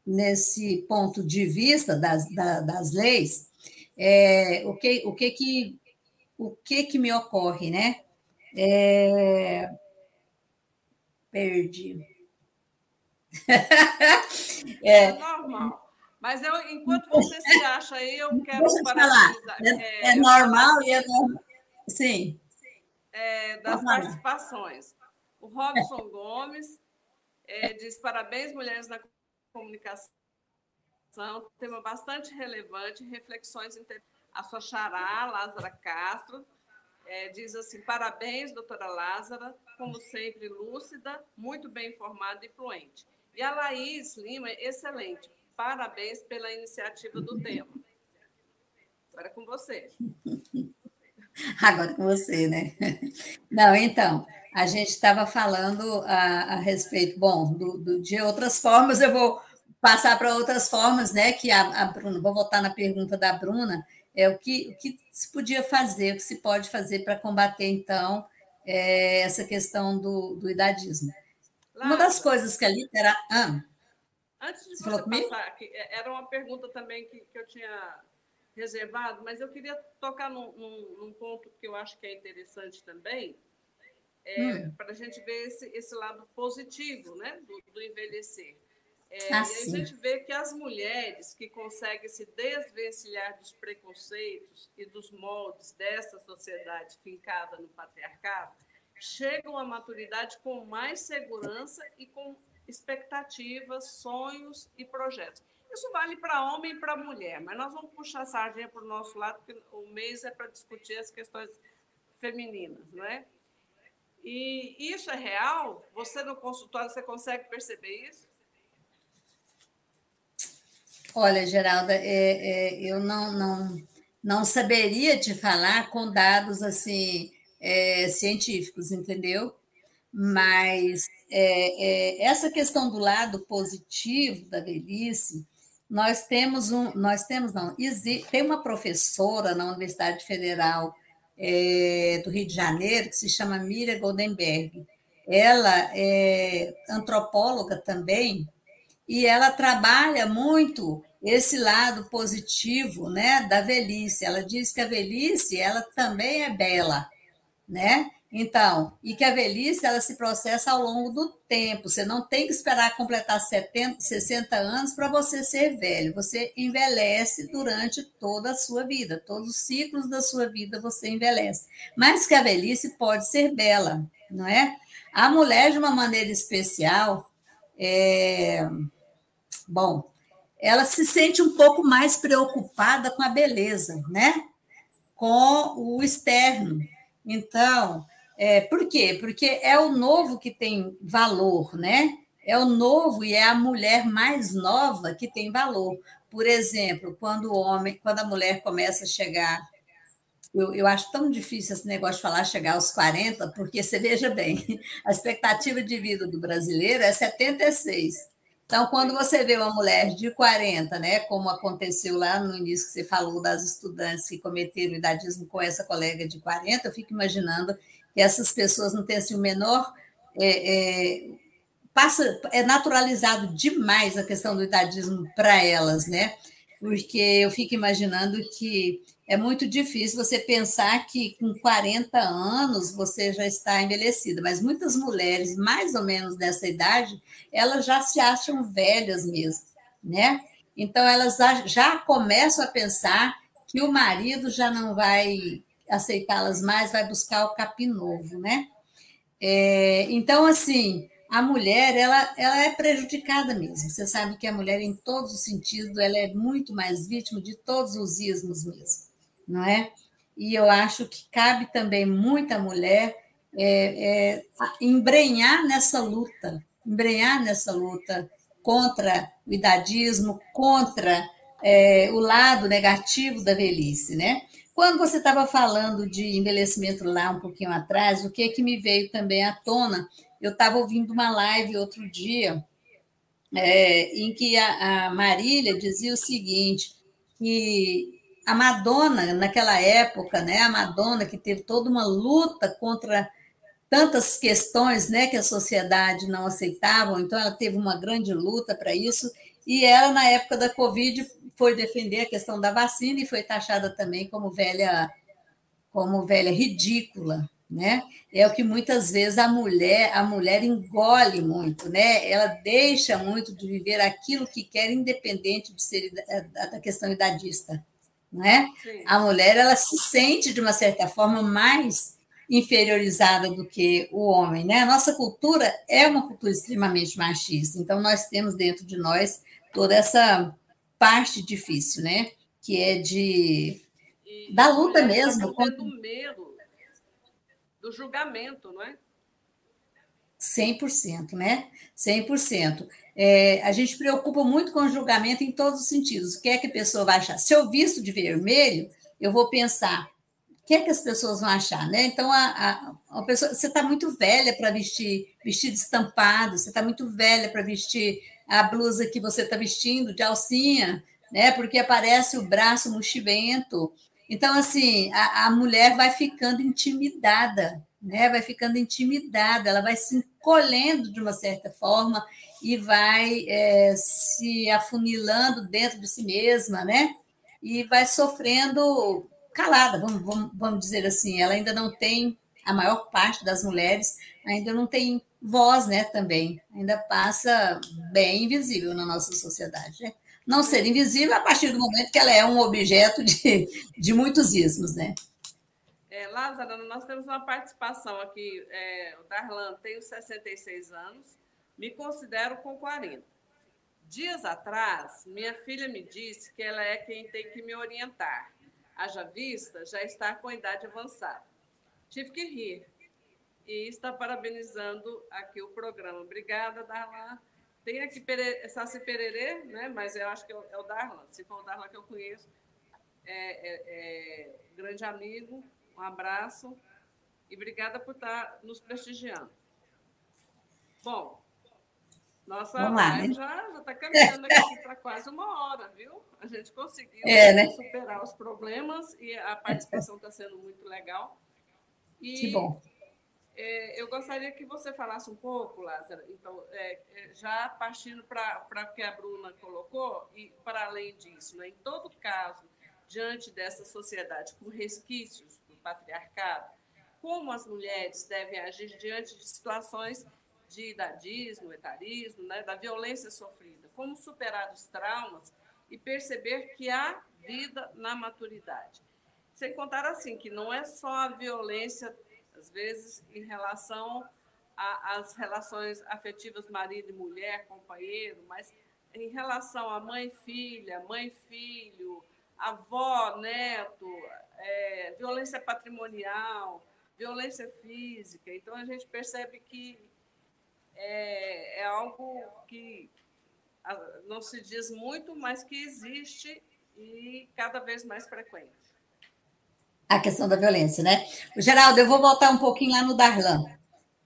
nesse ponto de vista das, das leis, é, o, que, o, que, que, o que que me ocorre, né? É, perdi. <laughs> é, é normal. Mas eu, enquanto você se acha aí, eu quero Deixa falar. É, é, é normal e é normal. Sim. É, das participações. O Robson Gomes é, diz: parabéns, mulheres na comunicação. Tema bastante relevante, reflexões interessantes. A sua xará, Lázara Castro, é, diz assim: parabéns, doutora Lázara, como sempre, lúcida, muito bem informada e fluente. E a Laís Lima, excelente. Parabéns pela iniciativa do tema. Agora é com você. <laughs> Agora com você, né? <laughs> Não, então, a gente estava falando a, a, respeito, bom, do, do, de outras formas, eu vou passar para outras formas, né? Que a, a Bruna, vou voltar na pergunta da Bruna, é o que, o que se podia fazer, o que se pode fazer para combater, então, é, essa questão do, do idadismo. Uma das coisas que a literatura. Ah, Antes de você, você passar, é, era uma pergunta também que, que eu tinha reservado, mas eu queria tocar num, num, num ponto que eu acho que é interessante também, é, hum. para a gente ver esse, esse lado positivo né, do, do envelhecer. É, ah, e a gente vê que as mulheres que conseguem se desvencilhar dos preconceitos e dos moldes dessa sociedade fincada no patriarcado chegam à maturidade com mais segurança e com expectativas, sonhos e projetos. Isso vale para homem e para mulher, mas nós vamos puxar a sardinha para o nosso lado, porque o mês é para discutir as questões femininas, não é? E isso é real? Você no consultório, você consegue perceber isso? Olha, Geralda, é, é, eu não, não, não saberia te falar com dados assim é, científicos, entendeu? Mas é, é, essa questão do lado positivo da velhice, nós temos um, nós temos não, tem uma professora na Universidade Federal é, do Rio de Janeiro que se chama Miriam Goldenberg. Ela é antropóloga também e ela trabalha muito esse lado positivo, né, da velhice. Ela diz que a velhice, ela também é bela, né? Então, e que a velhice ela se processa ao longo do tempo. Você não tem que esperar completar 70, 60 anos para você ser velho. Você envelhece durante toda a sua vida, todos os ciclos da sua vida você envelhece. Mas que a velhice pode ser bela, não é? A mulher, de uma maneira especial, é... bom, ela se sente um pouco mais preocupada com a beleza, né? Com o externo. Então, é, por quê? Porque é o novo que tem valor, né? É o novo e é a mulher mais nova que tem valor. Por exemplo, quando o homem, quando a mulher começa a chegar, eu, eu acho tão difícil esse negócio de falar chegar aos 40, porque você veja bem, <laughs> a expectativa de vida do brasileiro é 76. Então, quando você vê uma mulher de 40, né, como aconteceu lá no início que você falou das estudantes que cometeram idadismo com essa colega de 40, eu fico imaginando essas pessoas não têm assim, o menor. É, é, passa, é naturalizado demais a questão do idadismo para elas, né? Porque eu fico imaginando que é muito difícil você pensar que com 40 anos você já está envelhecida, mas muitas mulheres, mais ou menos dessa idade, elas já se acham velhas mesmo, né? Então elas já começam a pensar que o marido já não vai aceitá-las mais, vai buscar o capim novo, né? É, então, assim, a mulher, ela, ela é prejudicada mesmo. Você sabe que a mulher, em todos os sentidos, ela é muito mais vítima de todos os ismos mesmo, não é? E eu acho que cabe também muita mulher é, é, embrenhar nessa luta, embrenhar nessa luta contra o idadismo, contra é, o lado negativo da velhice, né? Quando você estava falando de envelhecimento lá um pouquinho atrás, o que é que me veio também à tona? Eu estava ouvindo uma live outro dia, é, em que a, a Marília dizia o seguinte, que a Madonna, naquela época, né, a Madonna que teve toda uma luta contra tantas questões né, que a sociedade não aceitava, então ela teve uma grande luta para isso, e ela, na época da Covid, foi defender a questão da vacina e foi taxada também como velha, como velha ridícula, né? É o que muitas vezes a mulher, a mulher engole muito, né? Ela deixa muito de viver aquilo que quer, independente de ser da questão idadista, não é? A mulher ela se sente de uma certa forma mais inferiorizada do que o homem, né? A nossa cultura é uma cultura extremamente machista, então nós temos dentro de nós toda essa parte difícil, né? Que é de e da luta mesmo. Com... do medo, do julgamento, não é? 100%, né? 100%. É, a gente preocupa muito com o julgamento em todos os sentidos. O que é que a pessoa vai achar? Se eu visto de vermelho, eu vou pensar, o que é que as pessoas vão achar, né? Então, a, a, a pessoa, você está muito velha para vestir vestido estampado, você está muito velha para vestir a blusa que você está vestindo de alcinha, né? Porque aparece o braço mochibento. Então, assim, a, a mulher vai ficando intimidada, né? Vai ficando intimidada, ela vai se encolhendo de uma certa forma e vai é, se afunilando dentro de si mesma, né? E vai sofrendo calada, vamos, vamos, vamos dizer assim. Ela ainda não tem, a maior parte das mulheres ainda não tem voz, né, também. Ainda passa bem invisível na nossa sociedade. Né? Não ser invisível a partir do momento que ela é um objeto de, de muitos ismos, né? É, Lázaro, nós temos uma participação aqui. É, o Darlan tem 66 anos, me considero com 40. Dias atrás, minha filha me disse que ela é quem tem que me orientar. Haja vista, já está com idade avançada. Tive que rir, e está parabenizando aqui o programa. Obrigada, Darlan. Tem aqui Pere... Saci Pererê, né? mas eu acho que é o Darlan. Se for o Darlan que eu conheço, é, é, é grande amigo, um abraço e obrigada por estar nos prestigiando. Bom, nossa Vamos lá, né? já está caminhando aqui <laughs> para quase uma hora, viu? A gente conseguiu é, né? superar os problemas e a participação está sendo muito legal. E que bom. É, eu gostaria que você falasse um pouco, Lázaro, então, é, é já partindo para o que a Bruna colocou, e para além disso, né, em todo caso, diante dessa sociedade com resquícios do patriarcado, como as mulheres devem agir diante de situações de idadismo, etarismo, né, da violência sofrida, como superar os traumas e perceber que há vida na maturidade. Sem contar assim, que não é só a violência vezes em relação às relações afetivas marido e mulher, companheiro, mas em relação a mãe filha, mãe filho, avó, neto, é, violência patrimonial, violência física. Então a gente percebe que é, é algo que não se diz muito, mas que existe e cada vez mais frequente a questão da violência, né? Geraldo, eu vou voltar um pouquinho lá no Darlan,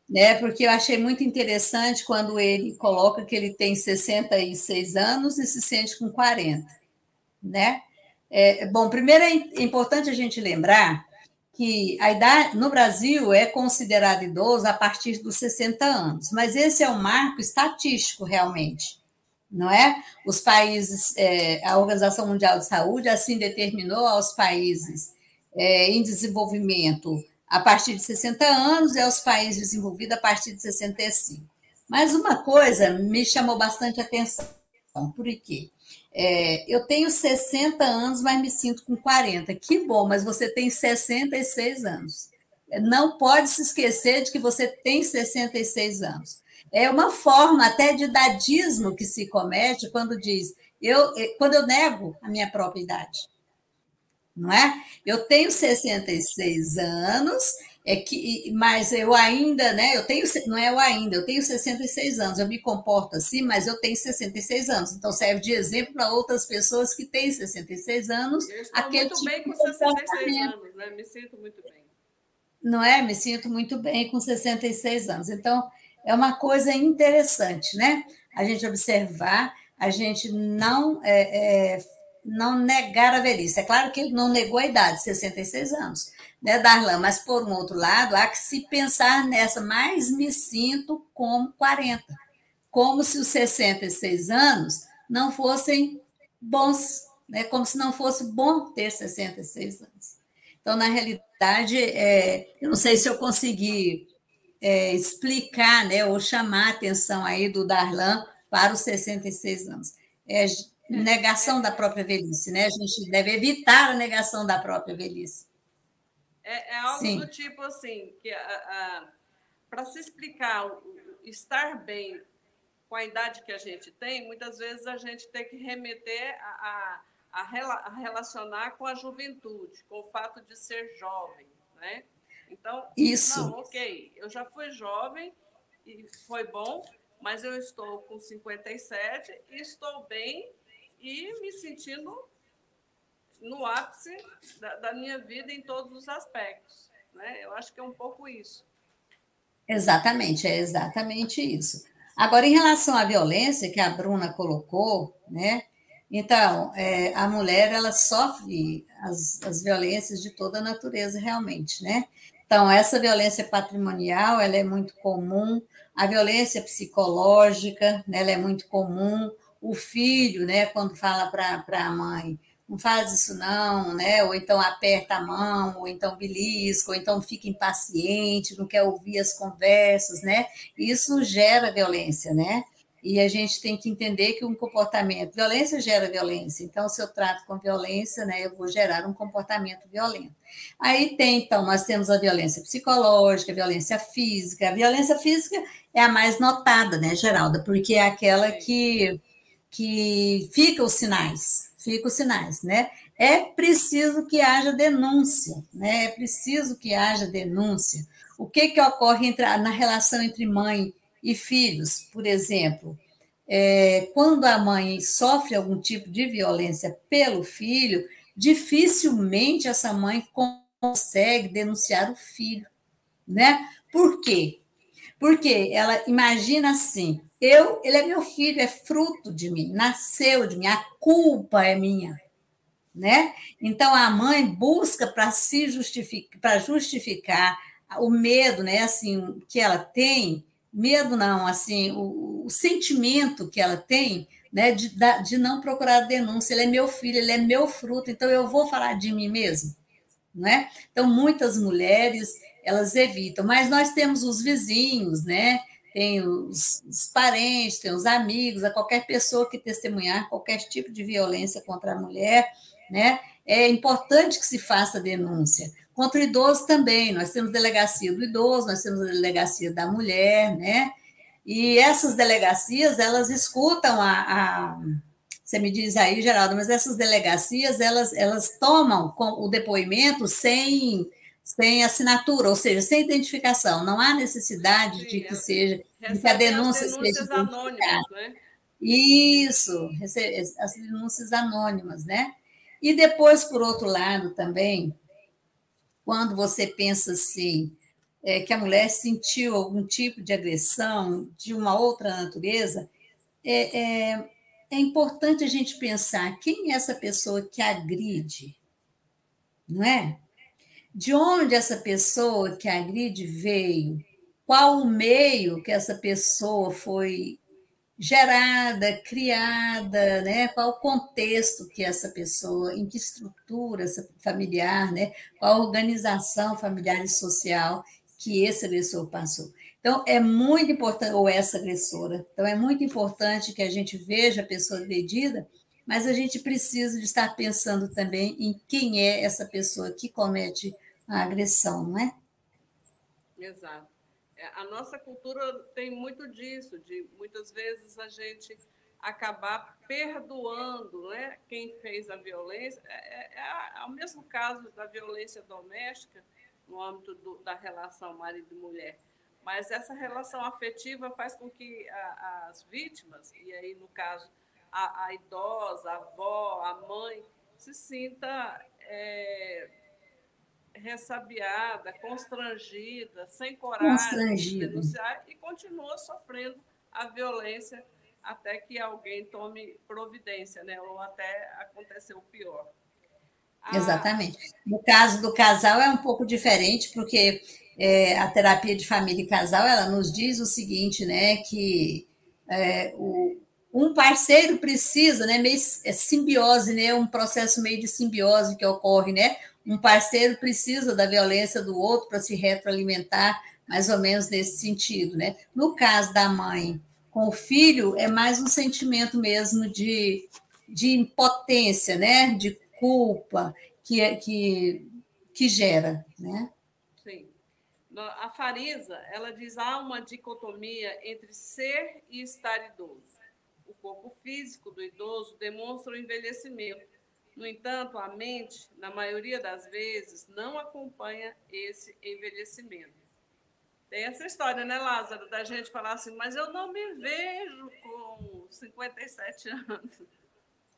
né? Porque eu achei muito interessante quando ele coloca que ele tem 66 anos e se sente com 40, né? É, bom, primeiro é importante a gente lembrar que a idade no Brasil é considerado idoso a partir dos 60 anos, mas esse é um marco estatístico realmente, não é? Os países, é, a Organização Mundial de Saúde assim determinou aos países é, em desenvolvimento a partir de 60 anos e aos países desenvolvidos a partir de 65. Mas uma coisa me chamou bastante atenção, por quê? É, eu tenho 60 anos, mas me sinto com 40. Que bom, mas você tem 66 anos. Não pode se esquecer de que você tem 66 anos. É uma forma até de dadismo que se comete quando diz, eu, quando eu nego a minha própria idade não é? Eu tenho 66 anos, é que, mas eu ainda, né? Eu tenho, não é eu ainda, eu tenho 66 anos, eu me comporto assim, mas eu tenho 66 anos, então serve de exemplo para outras pessoas que têm 66 anos. Eu estou muito tipo bem com 66 anos, né? Me sinto muito bem. Não é? Me sinto muito bem com 66 anos. Então, é uma coisa interessante, né? A gente observar, a gente não é, é, não negar a velhice. É claro que ele não negou a idade, 66 anos, né, Darlan? Mas, por um outro lado, há que se pensar nessa, mais me sinto como 40. Como se os 66 anos não fossem bons, né? como se não fosse bom ter 66 anos. Então, na realidade, é, eu não sei se eu consegui é, explicar né, ou chamar a atenção aí do Darlan para os 66 anos. É, negação da própria velhice, né? A gente deve evitar a negação da própria velhice. É, é algo Sim. do tipo assim, que para se explicar estar bem com a idade que a gente tem, muitas vezes a gente tem que remeter a, a, a, relacionar com a juventude, com o fato de ser jovem, né? Então, Isso. não, ok, eu já fui jovem e foi bom, mas eu estou com 57 e estou bem e me sentindo no ápice da, da minha vida em todos os aspectos. Né? Eu acho que é um pouco isso. Exatamente, é exatamente isso. Agora, em relação à violência que a Bruna colocou, né? Então, é, a mulher ela sofre as, as violências de toda a natureza, realmente, né? Então, essa violência patrimonial ela é muito comum, a violência psicológica né, ela é muito comum, o filho, né, quando fala para a mãe, não faz isso não, né? Ou então aperta a mão, ou então belisca, ou então fica impaciente, não quer ouvir as conversas, né? Isso gera violência, né? E a gente tem que entender que um comportamento, violência gera violência. Então, se eu trato com violência, né, eu vou gerar um comportamento violento. Aí tem, então, nós temos a violência psicológica, a violência física. A violência física é a mais notada, né, Geralda? Porque é aquela que que fica os sinais, fica os sinais, né? É preciso que haja denúncia, né? É preciso que haja denúncia. O que que ocorre entre, na relação entre mãe e filhos, por exemplo? É, quando a mãe sofre algum tipo de violência pelo filho, dificilmente essa mãe consegue denunciar o filho, né? Por quê? Porque ela imagina assim: eu, ele é meu filho, é fruto de mim, nasceu de mim, a culpa é minha, né? Então a mãe busca para se justificar, para justificar o medo, né? Assim que ela tem, medo não, assim o, o sentimento que ela tem, né? De, de não procurar denúncia. Ele é meu filho, ele é meu fruto, então eu vou falar de mim mesmo, né? Então muitas mulheres elas evitam. Mas nós temos os vizinhos, né? Tem os, os parentes, tem os amigos, a qualquer pessoa que testemunhar qualquer tipo de violência contra a mulher, né? É importante que se faça denúncia. Contra o idoso também, nós temos delegacia do idoso, nós temos a delegacia da mulher, né? E essas delegacias, elas escutam a, a você me diz aí, Geraldo, mas essas delegacias, elas, elas tomam o depoimento sem sem assinatura, ou seja, sem identificação. Não há necessidade Sim, de que seja de que a denúncia seja anônimas, né? Isso, as denúncias anônimas, né? E depois, por outro lado, também, quando você pensa assim, é, que a mulher sentiu algum tipo de agressão de uma outra natureza, é, é, é importante a gente pensar quem é essa pessoa que agride, não é? De onde essa pessoa que agride veio, qual o meio que essa pessoa foi gerada, criada, né? Qual o contexto que essa pessoa, em que estrutura familiar, né? Qual organização familiar e social que esse agressor passou. Então, é muito importante, ou essa agressora, então é muito importante que a gente veja a pessoa agredida, mas a gente precisa de estar pensando também em quem é essa pessoa que comete a agressão, não é? Exato. É, a nossa cultura tem muito disso, de muitas vezes a gente acabar perdoando né, quem fez a violência. É, é, é, é o mesmo caso da violência doméstica, no âmbito do, da relação marido e mulher. Mas essa relação afetiva faz com que a, as vítimas, e aí no caso a, a, idosa, a avó, a mãe, se sinta é, ressabiada, constrangida, sem coragem de denunciar e continua sofrendo a violência até que alguém tome providência, né? ou até acontecer o pior. Ah, Exatamente. No caso do casal é um pouco diferente, porque é, a terapia de família e casal ela nos diz o seguinte, né? Que é, o, um parceiro precisa, né? Meio é simbiose, né? Um processo meio de simbiose que ocorre, né? Um parceiro precisa da violência do outro para se retroalimentar, mais ou menos nesse sentido, né? No caso da mãe com o filho, é mais um sentimento mesmo de, de impotência, né? De culpa que, é, que, que gera, né? Sim. A Farisa, ela diz há uma dicotomia entre ser e estar idoso. O corpo físico do idoso demonstra o envelhecimento, no entanto, a mente, na maioria das vezes, não acompanha esse envelhecimento. Tem essa história, né, Lázaro, da gente falar assim, mas eu não me vejo com 57 anos.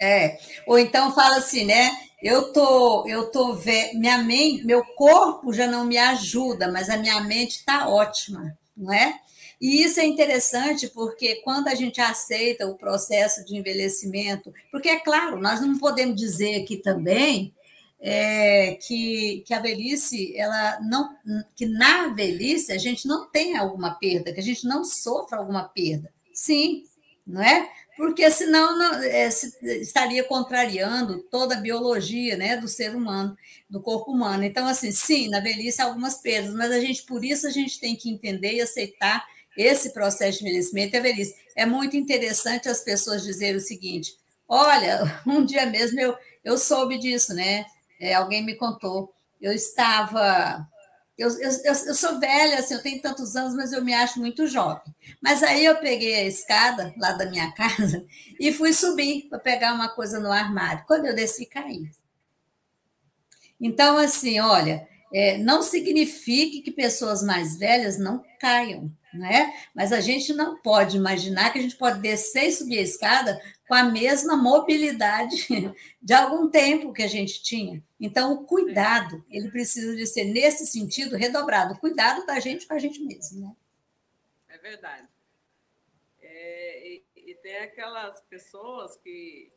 É, ou então fala assim, né? Eu tô, eu tô vendo, minha mente, meu corpo já não me ajuda, mas a minha mente está ótima, não é? E isso é interessante porque quando a gente aceita o processo de envelhecimento, porque é claro, nós não podemos dizer aqui também é, que, que a velhice, ela não, que na velhice a gente não tem alguma perda, que a gente não sofra alguma perda. Sim, não é? Porque senão não, é, se, estaria contrariando toda a biologia né, do ser humano, do corpo humano. Então, assim, sim, na velhice algumas perdas, mas a gente, por isso, a gente tem que entender e aceitar esse processo de envelhecimento a velhice. É muito interessante as pessoas dizerem o seguinte: olha, <laughs> um dia mesmo eu, eu soube disso, né? É, alguém me contou. Eu estava. Eu, eu, eu, sou velha, assim, eu tenho tantos anos, mas eu me acho muito jovem. Mas aí eu peguei a escada lá da minha <laughs> casa e fui subir para pegar uma coisa no armário. Quando eu desci, caí. Então, assim, olha, é, não signifique que pessoas mais velhas não caiam, né? Mas a gente não pode imaginar que a gente pode descer e subir a escada com a mesma mobilidade <laughs> de algum tempo que a gente tinha. Então, o cuidado, ele precisa de ser, nesse sentido, redobrado. O cuidado da gente com a gente mesmo, né? É verdade. É, e, e tem aquelas pessoas que...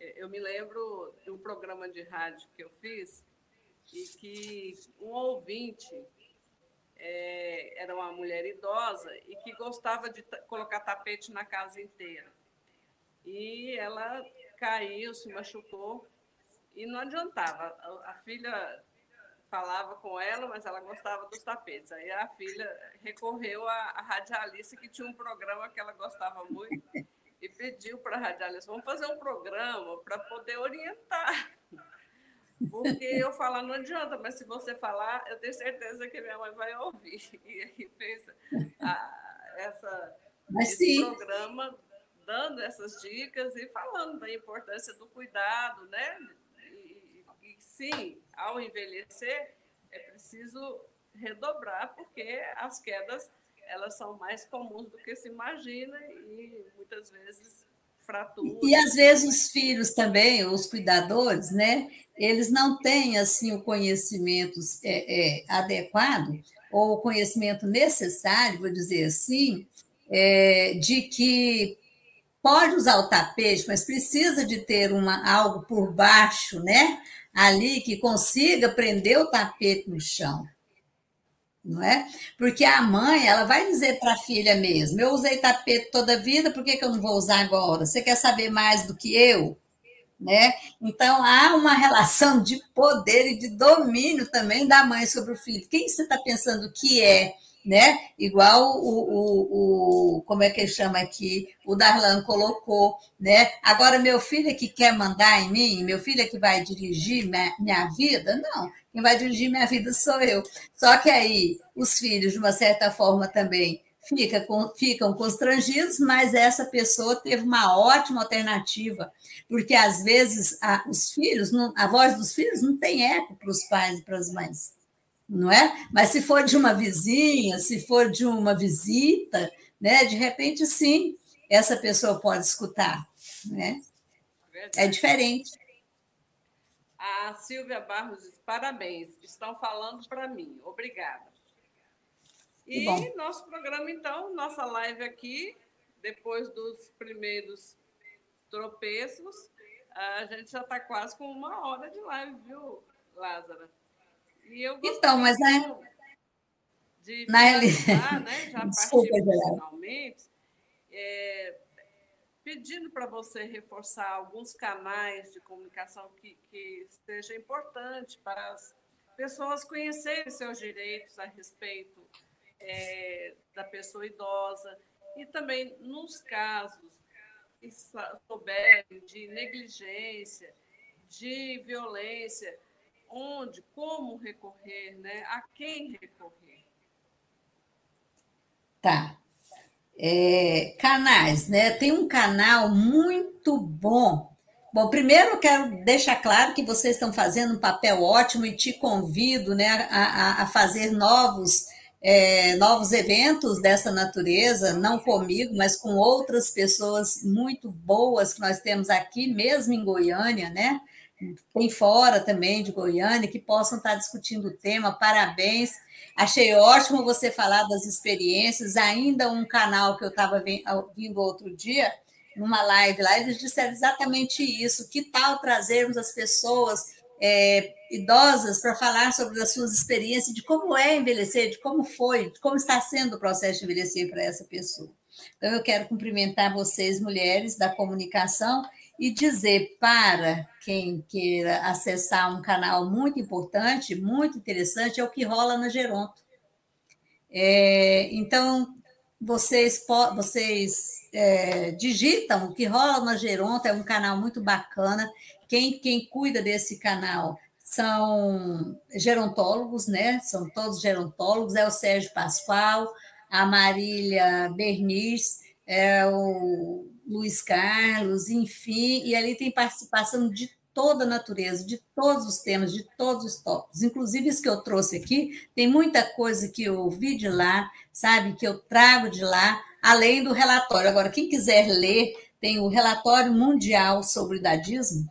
É, eu me lembro de um programa de rádio que eu fiz e que um ouvinte é, era uma mulher idosa e que gostava de colocar tapete na casa inteira. E ela caiu, se machucou e não adiantava. A, a filha falava com ela, mas ela gostava dos tapetes. Aí a filha recorreu à, à radialista, que tinha um programa que ela gostava muito, e pediu para a radialista: vamos fazer um programa para poder orientar. Porque eu falar não adianta, mas se você falar, eu tenho certeza que minha mãe vai ouvir. <laughs> E aí fez a, essa, esse sim. programa dando essas dicas e falando da importância do cuidado, né? E, e, sim, ao envelhecer, é preciso redobrar, porque as quedas elas são mais comuns do que se imagina e muitas vezes fraturas. E às vezes os filhos também, os cuidadores, né? Eles não têm assim o conhecimento é, é, adequado ou o conhecimento necessário, vou dizer assim, é, de que pode usar o tapete, mas precisa de ter uma, algo por baixo, né? Ali que consiga prender o tapete no chão. Não é? Porque a mãe, ela vai dizer para a filha mesmo: eu usei tapete toda a vida, por que, que eu não vou usar agora? Você quer saber mais do que eu? Né? Então há uma relação de poder e de domínio também da mãe sobre o filho. Quem você está pensando que é? Né? Igual o, o, o, como é que chama aqui, o Darlan colocou, né? Agora, meu filho é que quer mandar em mim, meu filho é que vai dirigir minha, minha vida? Não, quem vai dirigir minha vida sou eu. Só que aí os filhos, de uma certa forma, também fica com, ficam constrangidos, mas essa pessoa teve uma ótima alternativa, porque às vezes a, os filhos, não, a voz dos filhos não tem eco para os pais e para as mães não é? Mas se for de uma vizinha, se for de uma visita, né? De repente, sim, essa pessoa pode escutar, né? É diferente. A Silvia Barros diz: parabéns, estão falando para mim. Obrigada. E nosso programa, então, nossa live aqui, depois dos primeiros tropeços, a gente já está quase com uma hora de live, viu, Lázara? Então, mas na, de na realidade, né, já <laughs> partimos finalmente, é, pedindo para você reforçar alguns canais de comunicação que, que seja importante para as pessoas conhecerem seus direitos a respeito é, da pessoa idosa e também nos casos que souberem de negligência, de violência, onde, como recorrer, né? a quem recorrer. Tá. É, canais, né? Tem um canal muito bom. Bom, primeiro eu quero deixar claro que vocês estão fazendo um papel ótimo e te convido né, a, a fazer novos é, novos eventos dessa natureza, não comigo, mas com outras pessoas muito boas que nós temos aqui, mesmo em Goiânia, né? Tem fora também de Goiânia, que possam estar discutindo o tema. Parabéns. Achei ótimo você falar das experiências. Ainda um canal que eu estava vindo outro dia, numa live lá, eles disseram exatamente isso. Que tal trazermos as pessoas é, idosas para falar sobre as suas experiências, de como é envelhecer, de como foi, de como está sendo o processo de envelhecer para essa pessoa. Então, eu quero cumprimentar vocês, mulheres da comunicação, e dizer para quem queira acessar um canal muito importante, muito interessante, é o que rola na Geronto. É, então, vocês, vocês é, digitam o que rola na Geronto, é um canal muito bacana. Quem, quem cuida desse canal são gerontólogos, né? São todos gerontólogos, é o Sérgio Pascoal, a Marília Berniz, é o Luiz Carlos, enfim, e ali tem participação de toda a natureza, de todos os temas, de todos os tópicos. Inclusive, isso que eu trouxe aqui, tem muita coisa que eu ouvi de lá, sabe, que eu trago de lá, além do relatório. Agora, quem quiser ler, tem o relatório mundial sobre o idadismo,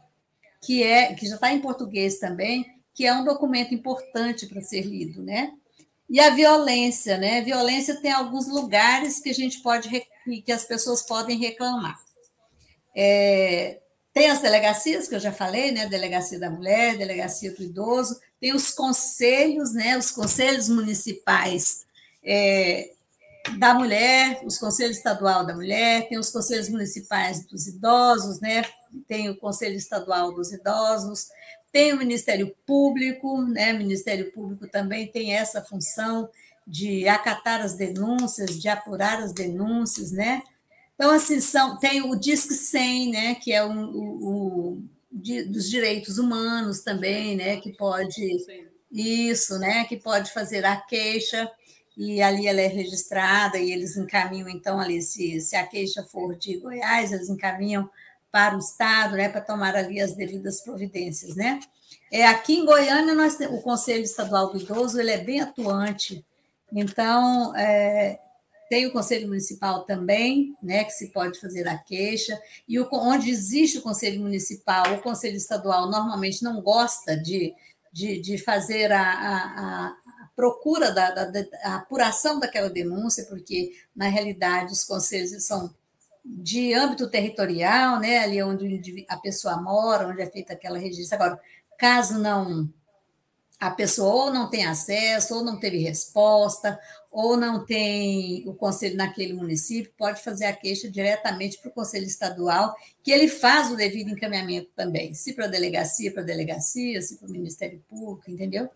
que é que já está em português também, que é um documento importante para ser lido, né? E a violência, né? Violência tem alguns lugares que a gente pode que as pessoas podem reclamar. É, tem as delegacias, que eu já falei, né? Delegacia da Mulher, Delegacia do Idoso, tem os conselhos, né? Os conselhos municipais é, da mulher, os conselhos estadual da mulher, tem os conselhos municipais dos idosos, né? Tem o Conselho Estadual dos Idosos, tem o Ministério Público, né? O Ministério Público também tem essa função de acatar as denúncias, de apurar as denúncias, né? Então, assim, são, tem o Disque 100, né, que é o, o, o de, dos direitos humanos também, né, que pode isso, né, que pode fazer a queixa e ali ela é registrada e eles encaminham então ali se, se a queixa for de Goiás, eles encaminham para o estado, né, para tomar ali as devidas providências, né? É aqui em Goiânia nós o Conselho Estadual do Idoso ele é bem atuante, então é, tem o Conselho Municipal também, né, que se pode fazer a queixa, e o, onde existe o Conselho Municipal, o Conselho Estadual normalmente não gosta de, de, de fazer a, a, a procura da, da, da apuração daquela denúncia, porque, na realidade, os conselhos são de âmbito territorial, né, ali onde a pessoa mora, onde é feita aquela registro. Agora, caso não a pessoa ou não tem acesso, ou não teve resposta, ou não tem o conselho naquele município, pode fazer a queixa diretamente para o conselho estadual, que ele faz o devido encaminhamento também, se para a delegacia, para a delegacia, se para o Ministério Público, entendeu?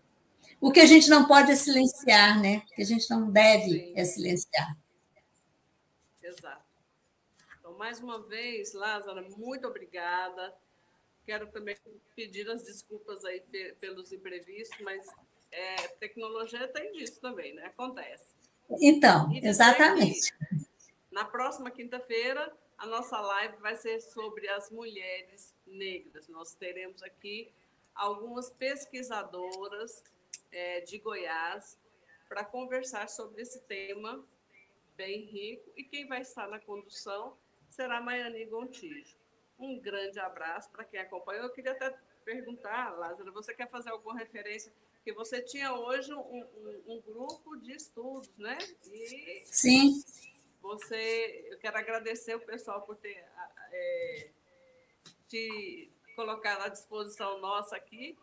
O que a gente não pode é silenciar, né? O que a gente não deve é silenciar. Exato. Então, mais uma vez, Lázara, muito obrigada. Quero também pedir as desculpas aí pelos imprevistos, mas é, tecnologia tem disso também, né? Acontece. Então, exatamente. Na próxima quinta-feira, a nossa live vai ser sobre as mulheres negras. Nós teremos aqui algumas pesquisadoras é, de Goiás para conversar sobre esse tema bem rico. E quem vai estar na condução será Maiane Gontijo. Um grande abraço para quem acompanhou. Eu queria até perguntar, Lázaro, você quer fazer alguma referência? Porque você tinha hoje um, um, um grupo de estudos, né? E Sim. Você, eu quero agradecer o pessoal por ter é, te colocado à disposição nossa aqui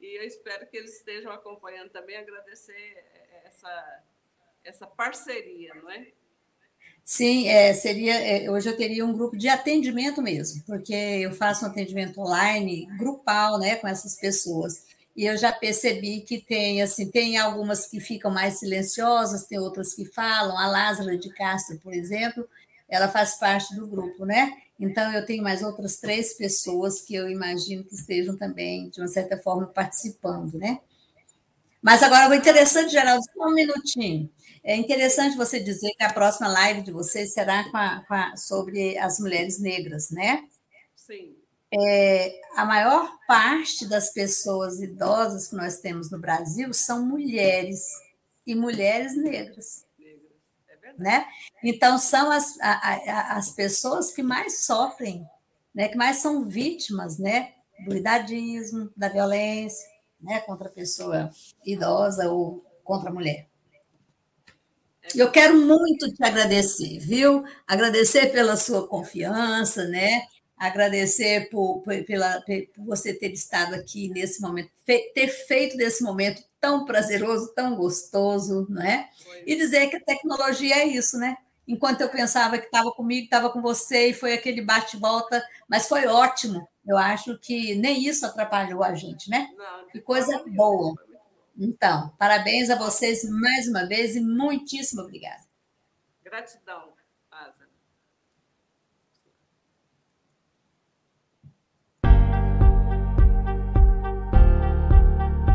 e eu espero que eles estejam acompanhando também, agradecer essa, essa parceria, não é? Sim, é, seria. É, hoje eu teria um grupo de atendimento mesmo, porque eu faço um atendimento online, grupal, né, com essas pessoas. E eu já percebi que tem, assim, tem algumas que ficam mais silenciosas, tem outras que falam. A Lázara de Castro, por exemplo, ela faz parte do grupo, né? Então, eu tenho mais outras três pessoas que eu imagino que estejam também, de uma certa forma, participando, né? Mas agora, o interessante, Geraldo, só um minutinho. É interessante você dizer que a próxima live de vocês será com a, com a, sobre as mulheres negras, né? Sim. É, a maior parte das pessoas idosas que nós temos no Brasil são mulheres e mulheres negras. É né? Então, são as, a, as pessoas que mais sofrem, né? que mais são vítimas né? do idadismo, da violência né? contra a pessoa idosa ou contra a mulher. Eu quero muito te agradecer, viu? Agradecer pela sua confiança, né? Agradecer por, por, pela, por você ter estado aqui nesse momento, ter feito desse momento tão prazeroso, tão gostoso, não é? E dizer que a tecnologia é isso, né? Enquanto eu pensava que estava comigo, estava com você, e foi aquele bate-volta, mas foi ótimo. Eu acho que nem isso atrapalhou a gente, né? Que coisa boa. Então, parabéns a vocês mais uma vez e muitíssimo obrigada. Gratidão.